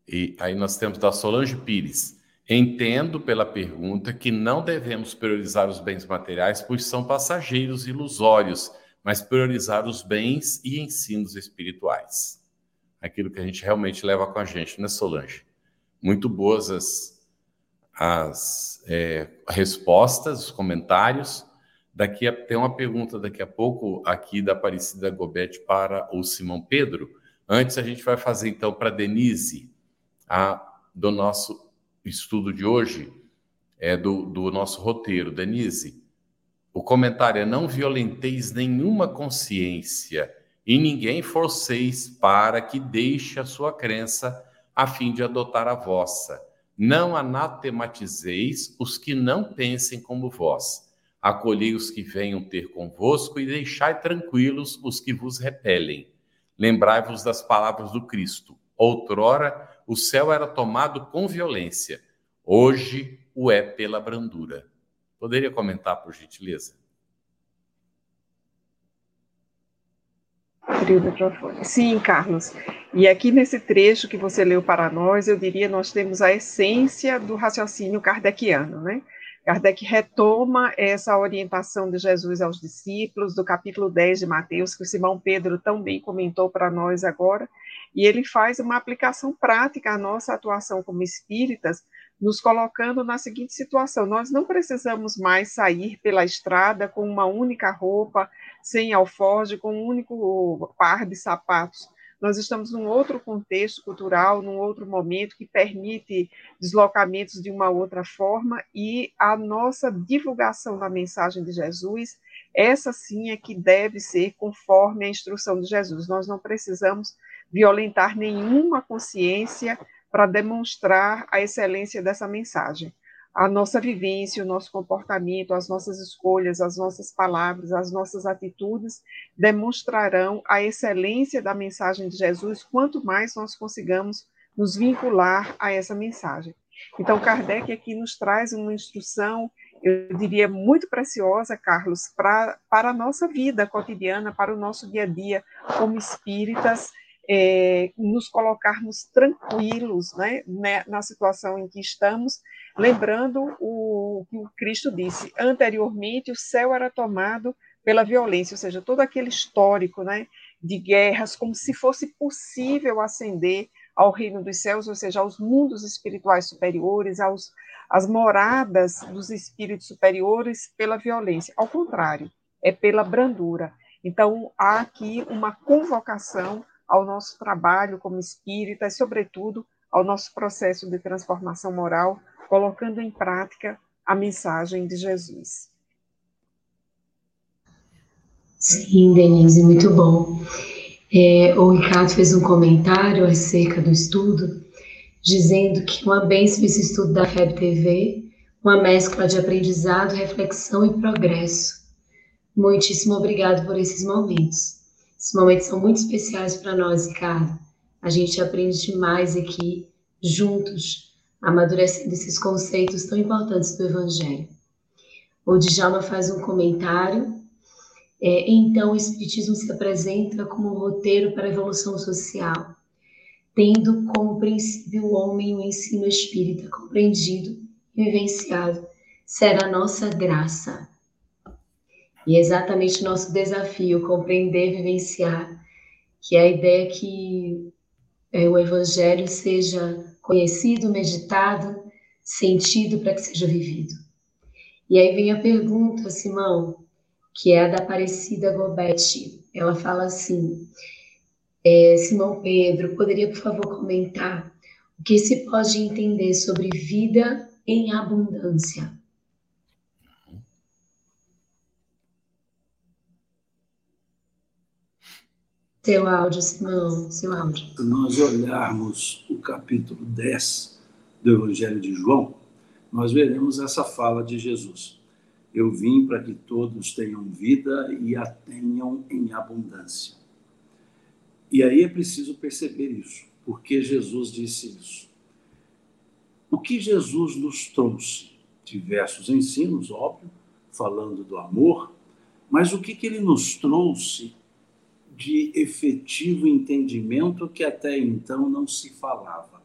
E aí nós temos da Solange Pires. Entendo pela pergunta que não devemos priorizar os bens materiais, pois são passageiros ilusórios, mas priorizar os bens e ensinos espirituais. Aquilo que a gente realmente leva com a gente, né, Solange? Muito boas as, as é, respostas, os comentários. Daqui a, tem uma pergunta daqui a pouco aqui da Aparecida Gobete para o Simão Pedro. Antes a gente vai fazer então para Denise a do nosso estudo de hoje, é do, do nosso roteiro. Denise, o comentário é: não violenteis nenhuma consciência e ninguém forceis para que deixe a sua crença a fim de adotar a vossa. Não anatematizeis os que não pensem como vós Acolhei os que venham ter convosco e deixai tranquilos os que vos repelem. Lembrai-vos das palavras do Cristo. Outrora o céu era tomado com violência, hoje o é pela brandura. Poderia comentar, por gentileza? Sim, Carlos. E aqui nesse trecho que você leu para nós, eu diria nós temos a essência do raciocínio kardeciano, né? Kardec retoma essa orientação de Jesus aos discípulos, do capítulo 10 de Mateus, que o Simão Pedro também comentou para nós agora, e ele faz uma aplicação prática à nossa atuação como espíritas, nos colocando na seguinte situação: nós não precisamos mais sair pela estrada com uma única roupa, sem alforje, com um único par de sapatos nós estamos num outro contexto cultural, num outro momento que permite deslocamentos de uma outra forma e a nossa divulgação da mensagem de Jesus, essa sim é que deve ser conforme a instrução de Jesus. Nós não precisamos violentar nenhuma consciência para demonstrar a excelência dessa mensagem a nossa vivência, o nosso comportamento, as nossas escolhas, as nossas palavras, as nossas atitudes demonstrarão a excelência da mensagem de Jesus, quanto mais nós consigamos nos vincular a essa mensagem. Então, Kardec aqui nos traz uma instrução, eu diria, muito preciosa, Carlos, pra, para a nossa vida cotidiana, para o nosso dia a dia como espíritas, é, nos colocarmos tranquilos né, né, na situação em que estamos, lembrando o que o Cristo disse, anteriormente o céu era tomado pela violência, ou seja, todo aquele histórico né, de guerras, como se fosse possível acender ao reino dos céus, ou seja, aos mundos espirituais superiores, aos, às moradas dos espíritos superiores pela violência. Ao contrário, é pela brandura. Então, há aqui uma convocação ao nosso trabalho como espírita e, sobretudo, ao nosso processo de transformação moral, colocando em prática a mensagem de Jesus. Sim, Denise, muito bom. É, o Ricardo fez um comentário acerca do estudo, dizendo que uma benção esse estudo da FEB TV, uma mescla de aprendizado, reflexão e progresso. Muitíssimo obrigado por esses momentos. Esses momentos são muito especiais para nós, Ricardo. A gente aprende demais aqui, juntos, amadurecendo esses conceitos tão importantes do Evangelho. O Djalma faz um comentário é, então, o Espiritismo se apresenta como um roteiro para a evolução social, tendo como princípio o homem o ensino espírita compreendido e vivenciado, será nossa graça. E é exatamente nosso desafio compreender vivenciar, que é a ideia que é, o Evangelho seja conhecido, meditado, sentido para que seja vivido. E aí vem a pergunta, Simão, que é a da Aparecida Gobetti. Ela fala assim: é, Simão Pedro, poderia, por favor, comentar o que se pode entender sobre vida em abundância? Seu áudio, Simão, seu áudio. Se nós olharmos o capítulo 10 do Evangelho de João, nós veremos essa fala de Jesus. Eu vim para que todos tenham vida e a tenham em abundância. E aí é preciso perceber isso, porque Jesus disse isso. O que Jesus nos trouxe? Diversos ensinos, óbvio, falando do amor, mas o que, que ele nos trouxe de efetivo entendimento que até então não se falava?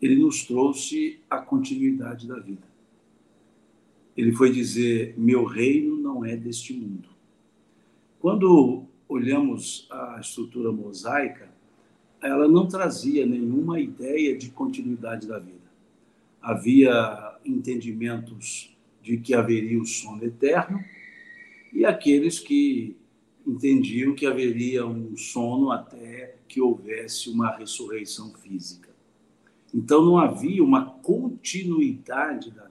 Ele nos trouxe a continuidade da vida ele foi dizer: Meu reino não é deste mundo. Quando olhamos a estrutura mosaica, ela não trazia nenhuma ideia de continuidade da vida. Havia entendimentos de que haveria o sono eterno e aqueles que entendiam que haveria um sono até que houvesse uma ressurreição física. Então não havia uma continuidade da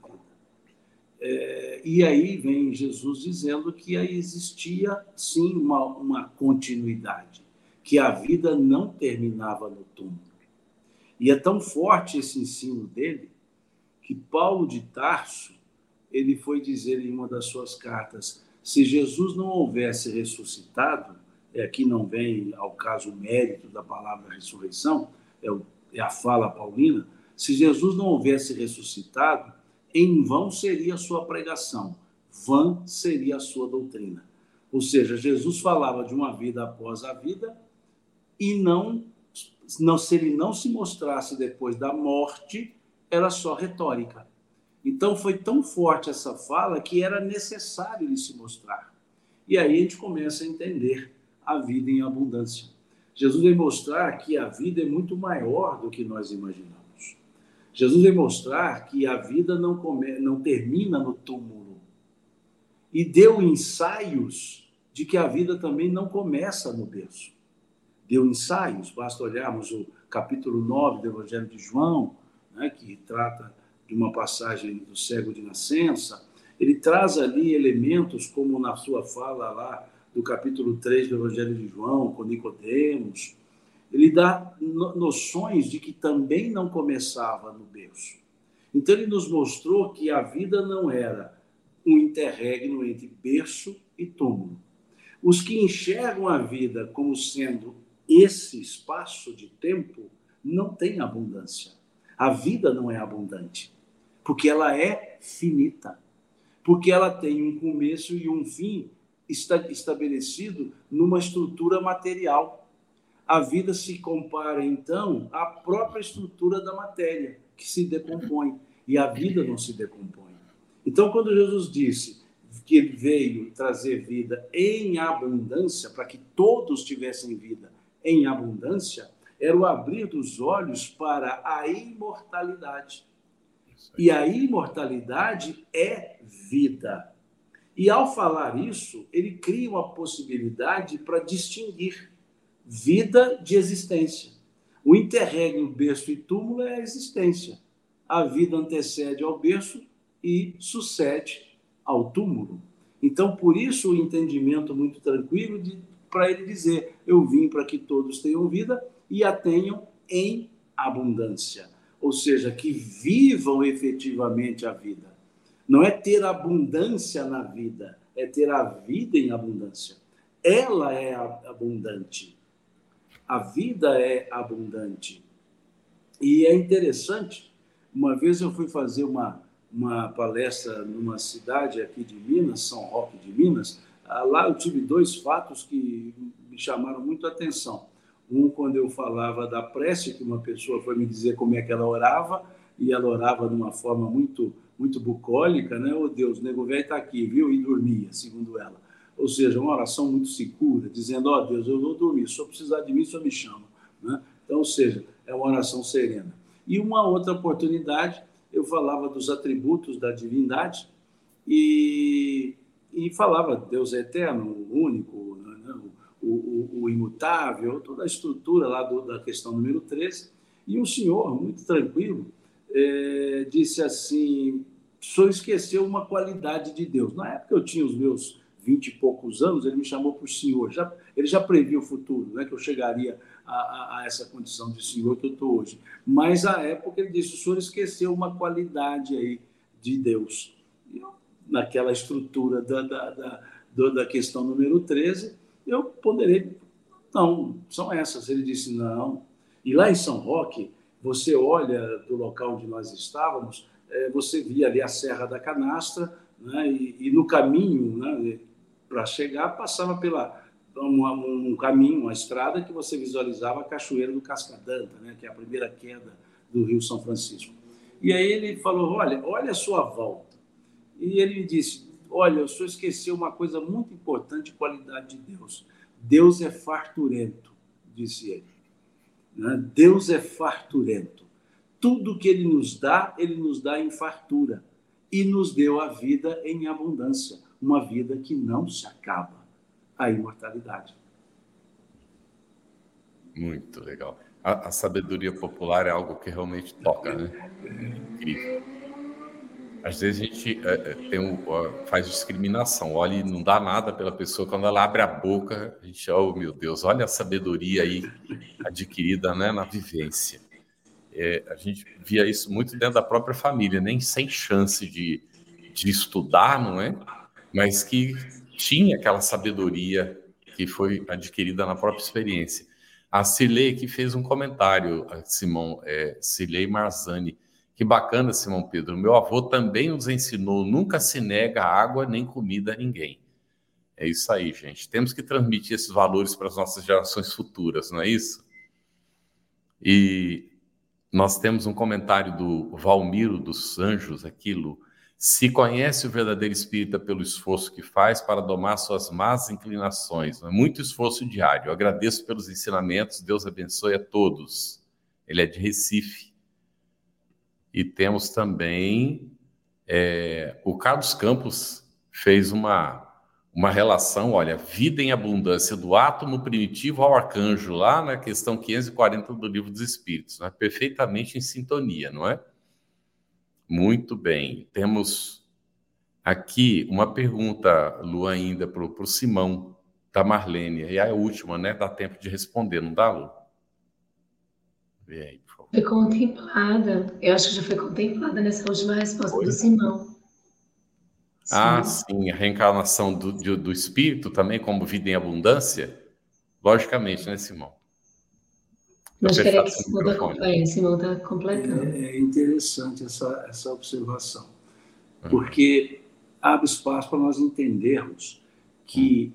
é, e aí vem Jesus dizendo que existia sim uma, uma continuidade, que a vida não terminava no túmulo. E é tão forte esse ensino dele que Paulo de Tarso ele foi dizer em uma das suas cartas: se Jesus não houvesse ressuscitado, é aqui não vem ao caso o mérito da palavra ressurreição, é, o, é a fala paulina, se Jesus não houvesse ressuscitado, em vão seria a sua pregação, vã seria a sua doutrina. Ou seja, Jesus falava de uma vida após a vida e não, não se ele não se mostrasse depois da morte, era só retórica. Então foi tão forte essa fala que era necessário ele se mostrar. E aí a gente começa a entender a vida em abundância. Jesus vai mostrar que a vida é muito maior do que nós imaginamos. Jesus vai mostrar que a vida não, come, não termina no túmulo. E deu ensaios de que a vida também não começa no berço. Deu ensaios, basta olharmos o capítulo 9 do Evangelho de João, né, que trata de uma passagem do cego de nascença. Ele traz ali elementos, como na sua fala lá do capítulo 3 do Evangelho de João, com Nicodemos, ele dá noções de que também não começava no berço. Então ele nos mostrou que a vida não era um interregno entre berço e túmulo. Os que enxergam a vida como sendo esse espaço de tempo não têm abundância. A vida não é abundante, porque ela é finita, porque ela tem um começo e um fim estabelecido numa estrutura material a vida se compara, então, à própria estrutura da matéria, que se decompõe, e a vida não se decompõe. Então, quando Jesus disse que ele veio trazer vida em abundância, para que todos tivessem vida em abundância, era o abrir dos olhos para a imortalidade. E a imortalidade é vida. E ao falar isso, ele cria uma possibilidade para distinguir vida de existência. O interregno berço e túmulo é a existência. A vida antecede ao berço e sucede ao túmulo. Então, por isso, o entendimento muito tranquilo para ele dizer: Eu vim para que todos tenham vida e a tenham em abundância. Ou seja, que vivam efetivamente a vida. Não é ter abundância na vida, é ter a vida em abundância. Ela é abundante. A vida é abundante. E é interessante, uma vez eu fui fazer uma, uma palestra numa cidade aqui de Minas, São Roque de Minas. Ah, lá eu tive dois fatos que me chamaram muito a atenção. Um, quando eu falava da prece, que uma pessoa foi me dizer como é que ela orava, e ela orava de uma forma muito muito bucólica, né? Oh Deus, o nego velho está aqui, viu? E dormia, segundo ela. Ou seja, uma oração muito segura, dizendo: Ó oh, Deus, eu vou dormir, se eu precisar de mim, só me chama. Né? Então, ou seja, é uma oração serena. E uma outra oportunidade, eu falava dos atributos da divindade e, e falava Deus é eterno, único, imutável, toda a estrutura lá do, da questão número 13. E o senhor, muito tranquilo, é, disse assim: o senhor esqueceu uma qualidade de Deus. Na época eu tinha os meus vinte e poucos anos, ele me chamou por senhor. Já, ele já previu o futuro, né, que eu chegaria a, a, a essa condição de senhor que eu estou hoje. Mas, à época, ele disse: o senhor esqueceu uma qualidade aí de Deus. Eu, naquela estrutura da, da, da, da questão número 13, eu ponderei: não, são essas. Ele disse: não. E lá em São Roque, você olha do local onde nós estávamos, é, você via ali a Serra da Canastra, né, e, e no caminho, né, para chegar, passava pela um, um, caminho, uma estrada que você visualizava a Cachoeira do Cascadanta, né, que é a primeira queda do Rio São Francisco. E aí ele falou: olha, olha a sua volta. E ele me disse: olha, o senhor esqueceu uma coisa muito importante, qualidade de Deus. Deus é farturento, disse ele. Né? Deus é farturento. Tudo que ele nos dá, ele nos dá em fartura. E nos deu a vida em abundância, uma vida que não se acaba a imortalidade. Muito legal. A, a, sabedoria popular é algo que realmente toca, né? É incrível. Às vezes a gente é, tem um, faz discriminação, olha e não dá nada pela pessoa. Quando ela abre a boca, a gente, oh meu Deus, olha a sabedoria aí adquirida né, na vivência. É, a gente via isso muito dentro da própria família, nem sem chance de, de estudar, não é? Mas que tinha aquela sabedoria que foi adquirida na própria experiência. A Cilei que fez um comentário, Simão, é, Cilei Marzani. Que bacana, Simão Pedro. Meu avô também nos ensinou: nunca se nega água nem comida a ninguém. É isso aí, gente. Temos que transmitir esses valores para as nossas gerações futuras, não é isso? E nós temos um comentário do Valmiro dos Anjos, aquilo. Se conhece o verdadeiro espírita pelo esforço que faz para domar suas más inclinações. É muito esforço diário. Eu agradeço pelos ensinamentos. Deus abençoe a todos. Ele é de Recife. E temos também é, o Carlos Campos fez uma uma relação, olha, vida em abundância do átomo primitivo ao arcanjo, lá na questão 540 do Livro dos Espíritos, né? perfeitamente em sintonia, não é? Muito bem. Temos aqui uma pergunta, Lu, ainda para o Simão, da Marlene. E é a última, né? Dá tempo de responder, não dá, Lu? Vê aí, por. Foi contemplada. Eu acho que já foi contemplada nessa última resposta foi. do Simão. Sim. Ah, sim, a reencarnação do, do, do, espírito também como vida em abundância? Logicamente, né, Simão? Mas queria que Simão acompanhe, Simão está completando. É, é, interessante essa, essa observação, hum. porque abre espaço para nós entendermos que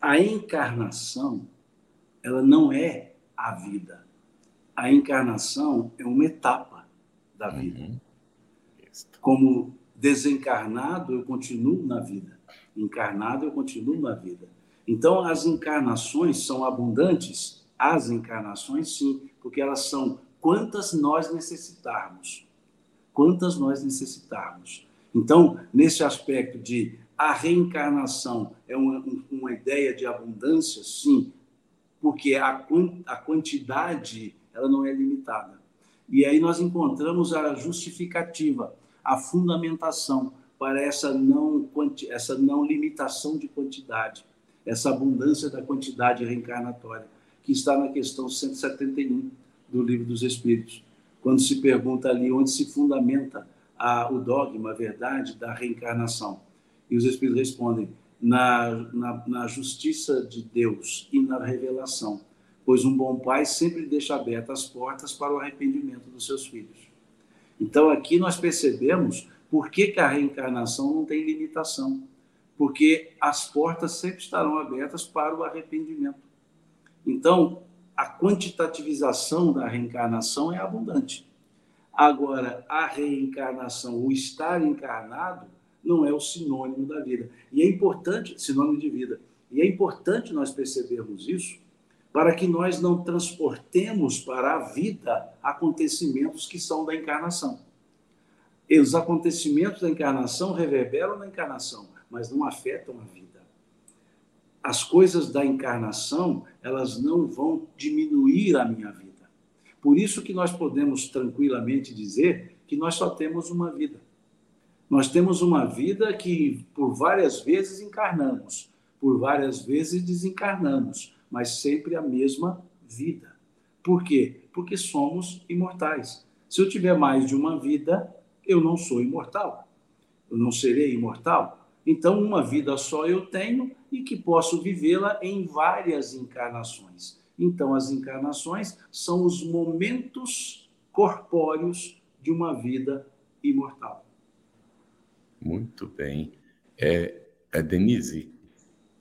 a encarnação ela não é a vida. A encarnação é uma etapa da vida. Uhum. Como desencarnado, eu continuo na vida. Encarnado, eu continuo na vida. Então, as encarnações são abundantes As encarnações, sim, porque elas são quantas nós necessitarmos. Quantas nós necessitarmos. Então, nesse aspecto de a reencarnação é uma, uma ideia de abundância, sim, porque a, a quantidade ela não é limitada. E aí nós encontramos a justificativa, a fundamentação para essa não, essa não limitação de quantidade, essa abundância da quantidade reencarnatória, que está na questão 171 do Livro dos Espíritos, quando se pergunta ali onde se fundamenta a, o dogma, a verdade da reencarnação. E os Espíritos respondem: na, na, na justiça de Deus e na revelação, pois um bom pai sempre deixa abertas as portas para o arrependimento dos seus filhos. Então aqui nós percebemos por que, que a reencarnação não tem limitação, porque as portas sempre estarão abertas para o arrependimento. Então, a quantitativização da reencarnação é abundante. Agora, a reencarnação, o estar encarnado, não é o sinônimo da vida. E é importante, sinônimo de vida. E é importante nós percebermos isso para que nós não transportemos para a vida acontecimentos que são da encarnação. E os acontecimentos da encarnação reverberam na encarnação, mas não afetam a vida. As coisas da encarnação, elas não vão diminuir a minha vida. Por isso que nós podemos tranquilamente dizer que nós só temos uma vida. Nós temos uma vida que por várias vezes encarnamos, por várias vezes desencarnamos, mas sempre a mesma vida. Por quê? Porque somos imortais. Se eu tiver mais de uma vida, eu não sou imortal. Eu não serei imortal. Então, uma vida só eu tenho e que posso vivê-la em várias encarnações. Então, as encarnações são os momentos corpóreos de uma vida imortal. Muito bem. É, é Denise,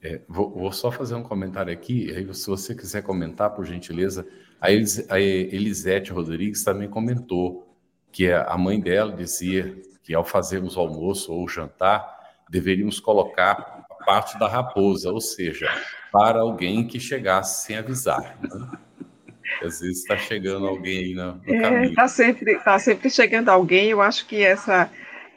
é, vou, vou, só fazer um comentário aqui, aí se você quiser comentar, por gentileza, a, Elis, a Elisete Rodrigues também comentou que a mãe dela dizia que ao fazermos o almoço ou o jantar, deveríamos colocar a parte da raposa, ou seja, para alguém que chegasse sem avisar. Né? Às vezes está chegando alguém aí no, no é, caminho. Está sempre, tá sempre chegando alguém. Eu acho que essa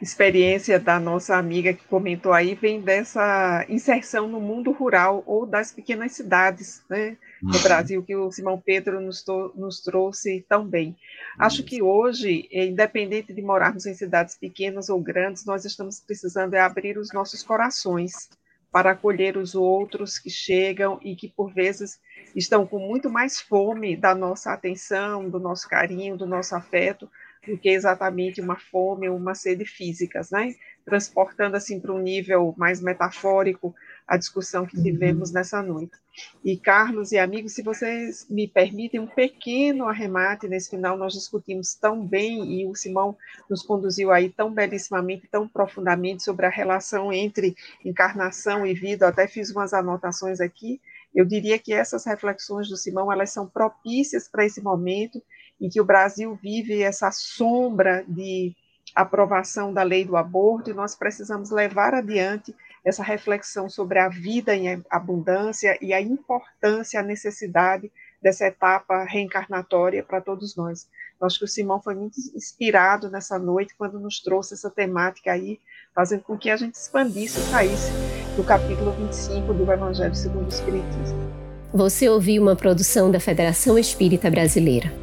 experiência da nossa amiga que comentou aí vem dessa inserção no mundo rural ou das pequenas cidades né, no uhum. Brasil, que o Simão Pedro nos, nos trouxe tão bem. Acho que hoje, independente de morarmos em cidades pequenas ou grandes, nós estamos precisando é abrir os nossos corações para acolher os outros que chegam e que, por vezes, estão com muito mais fome da nossa atenção, do nosso carinho, do nosso afeto, do que exatamente uma fome ou uma sede físicas, né? Transportando assim para um nível mais metafórico a discussão que tivemos uhum. nessa noite. E Carlos e amigos, se vocês me permitem um pequeno arremate nesse final, nós discutimos tão bem e o Simão nos conduziu aí tão belíssimamente, tão profundamente sobre a relação entre encarnação e vida. Eu até fiz umas anotações aqui. Eu diria que essas reflexões do Simão, elas são propícias para esse momento em que o Brasil vive essa sombra de aprovação da lei do aborto, e nós precisamos levar adiante essa reflexão sobre a vida em abundância e a importância, a necessidade dessa etapa reencarnatória para todos nós. Eu acho que o Simão foi muito inspirado nessa noite quando nos trouxe essa temática aí, fazendo com que a gente expandisse e saísse do capítulo 25 do Evangelho segundo o Espiritismo. Você ouviu uma produção da Federação Espírita Brasileira.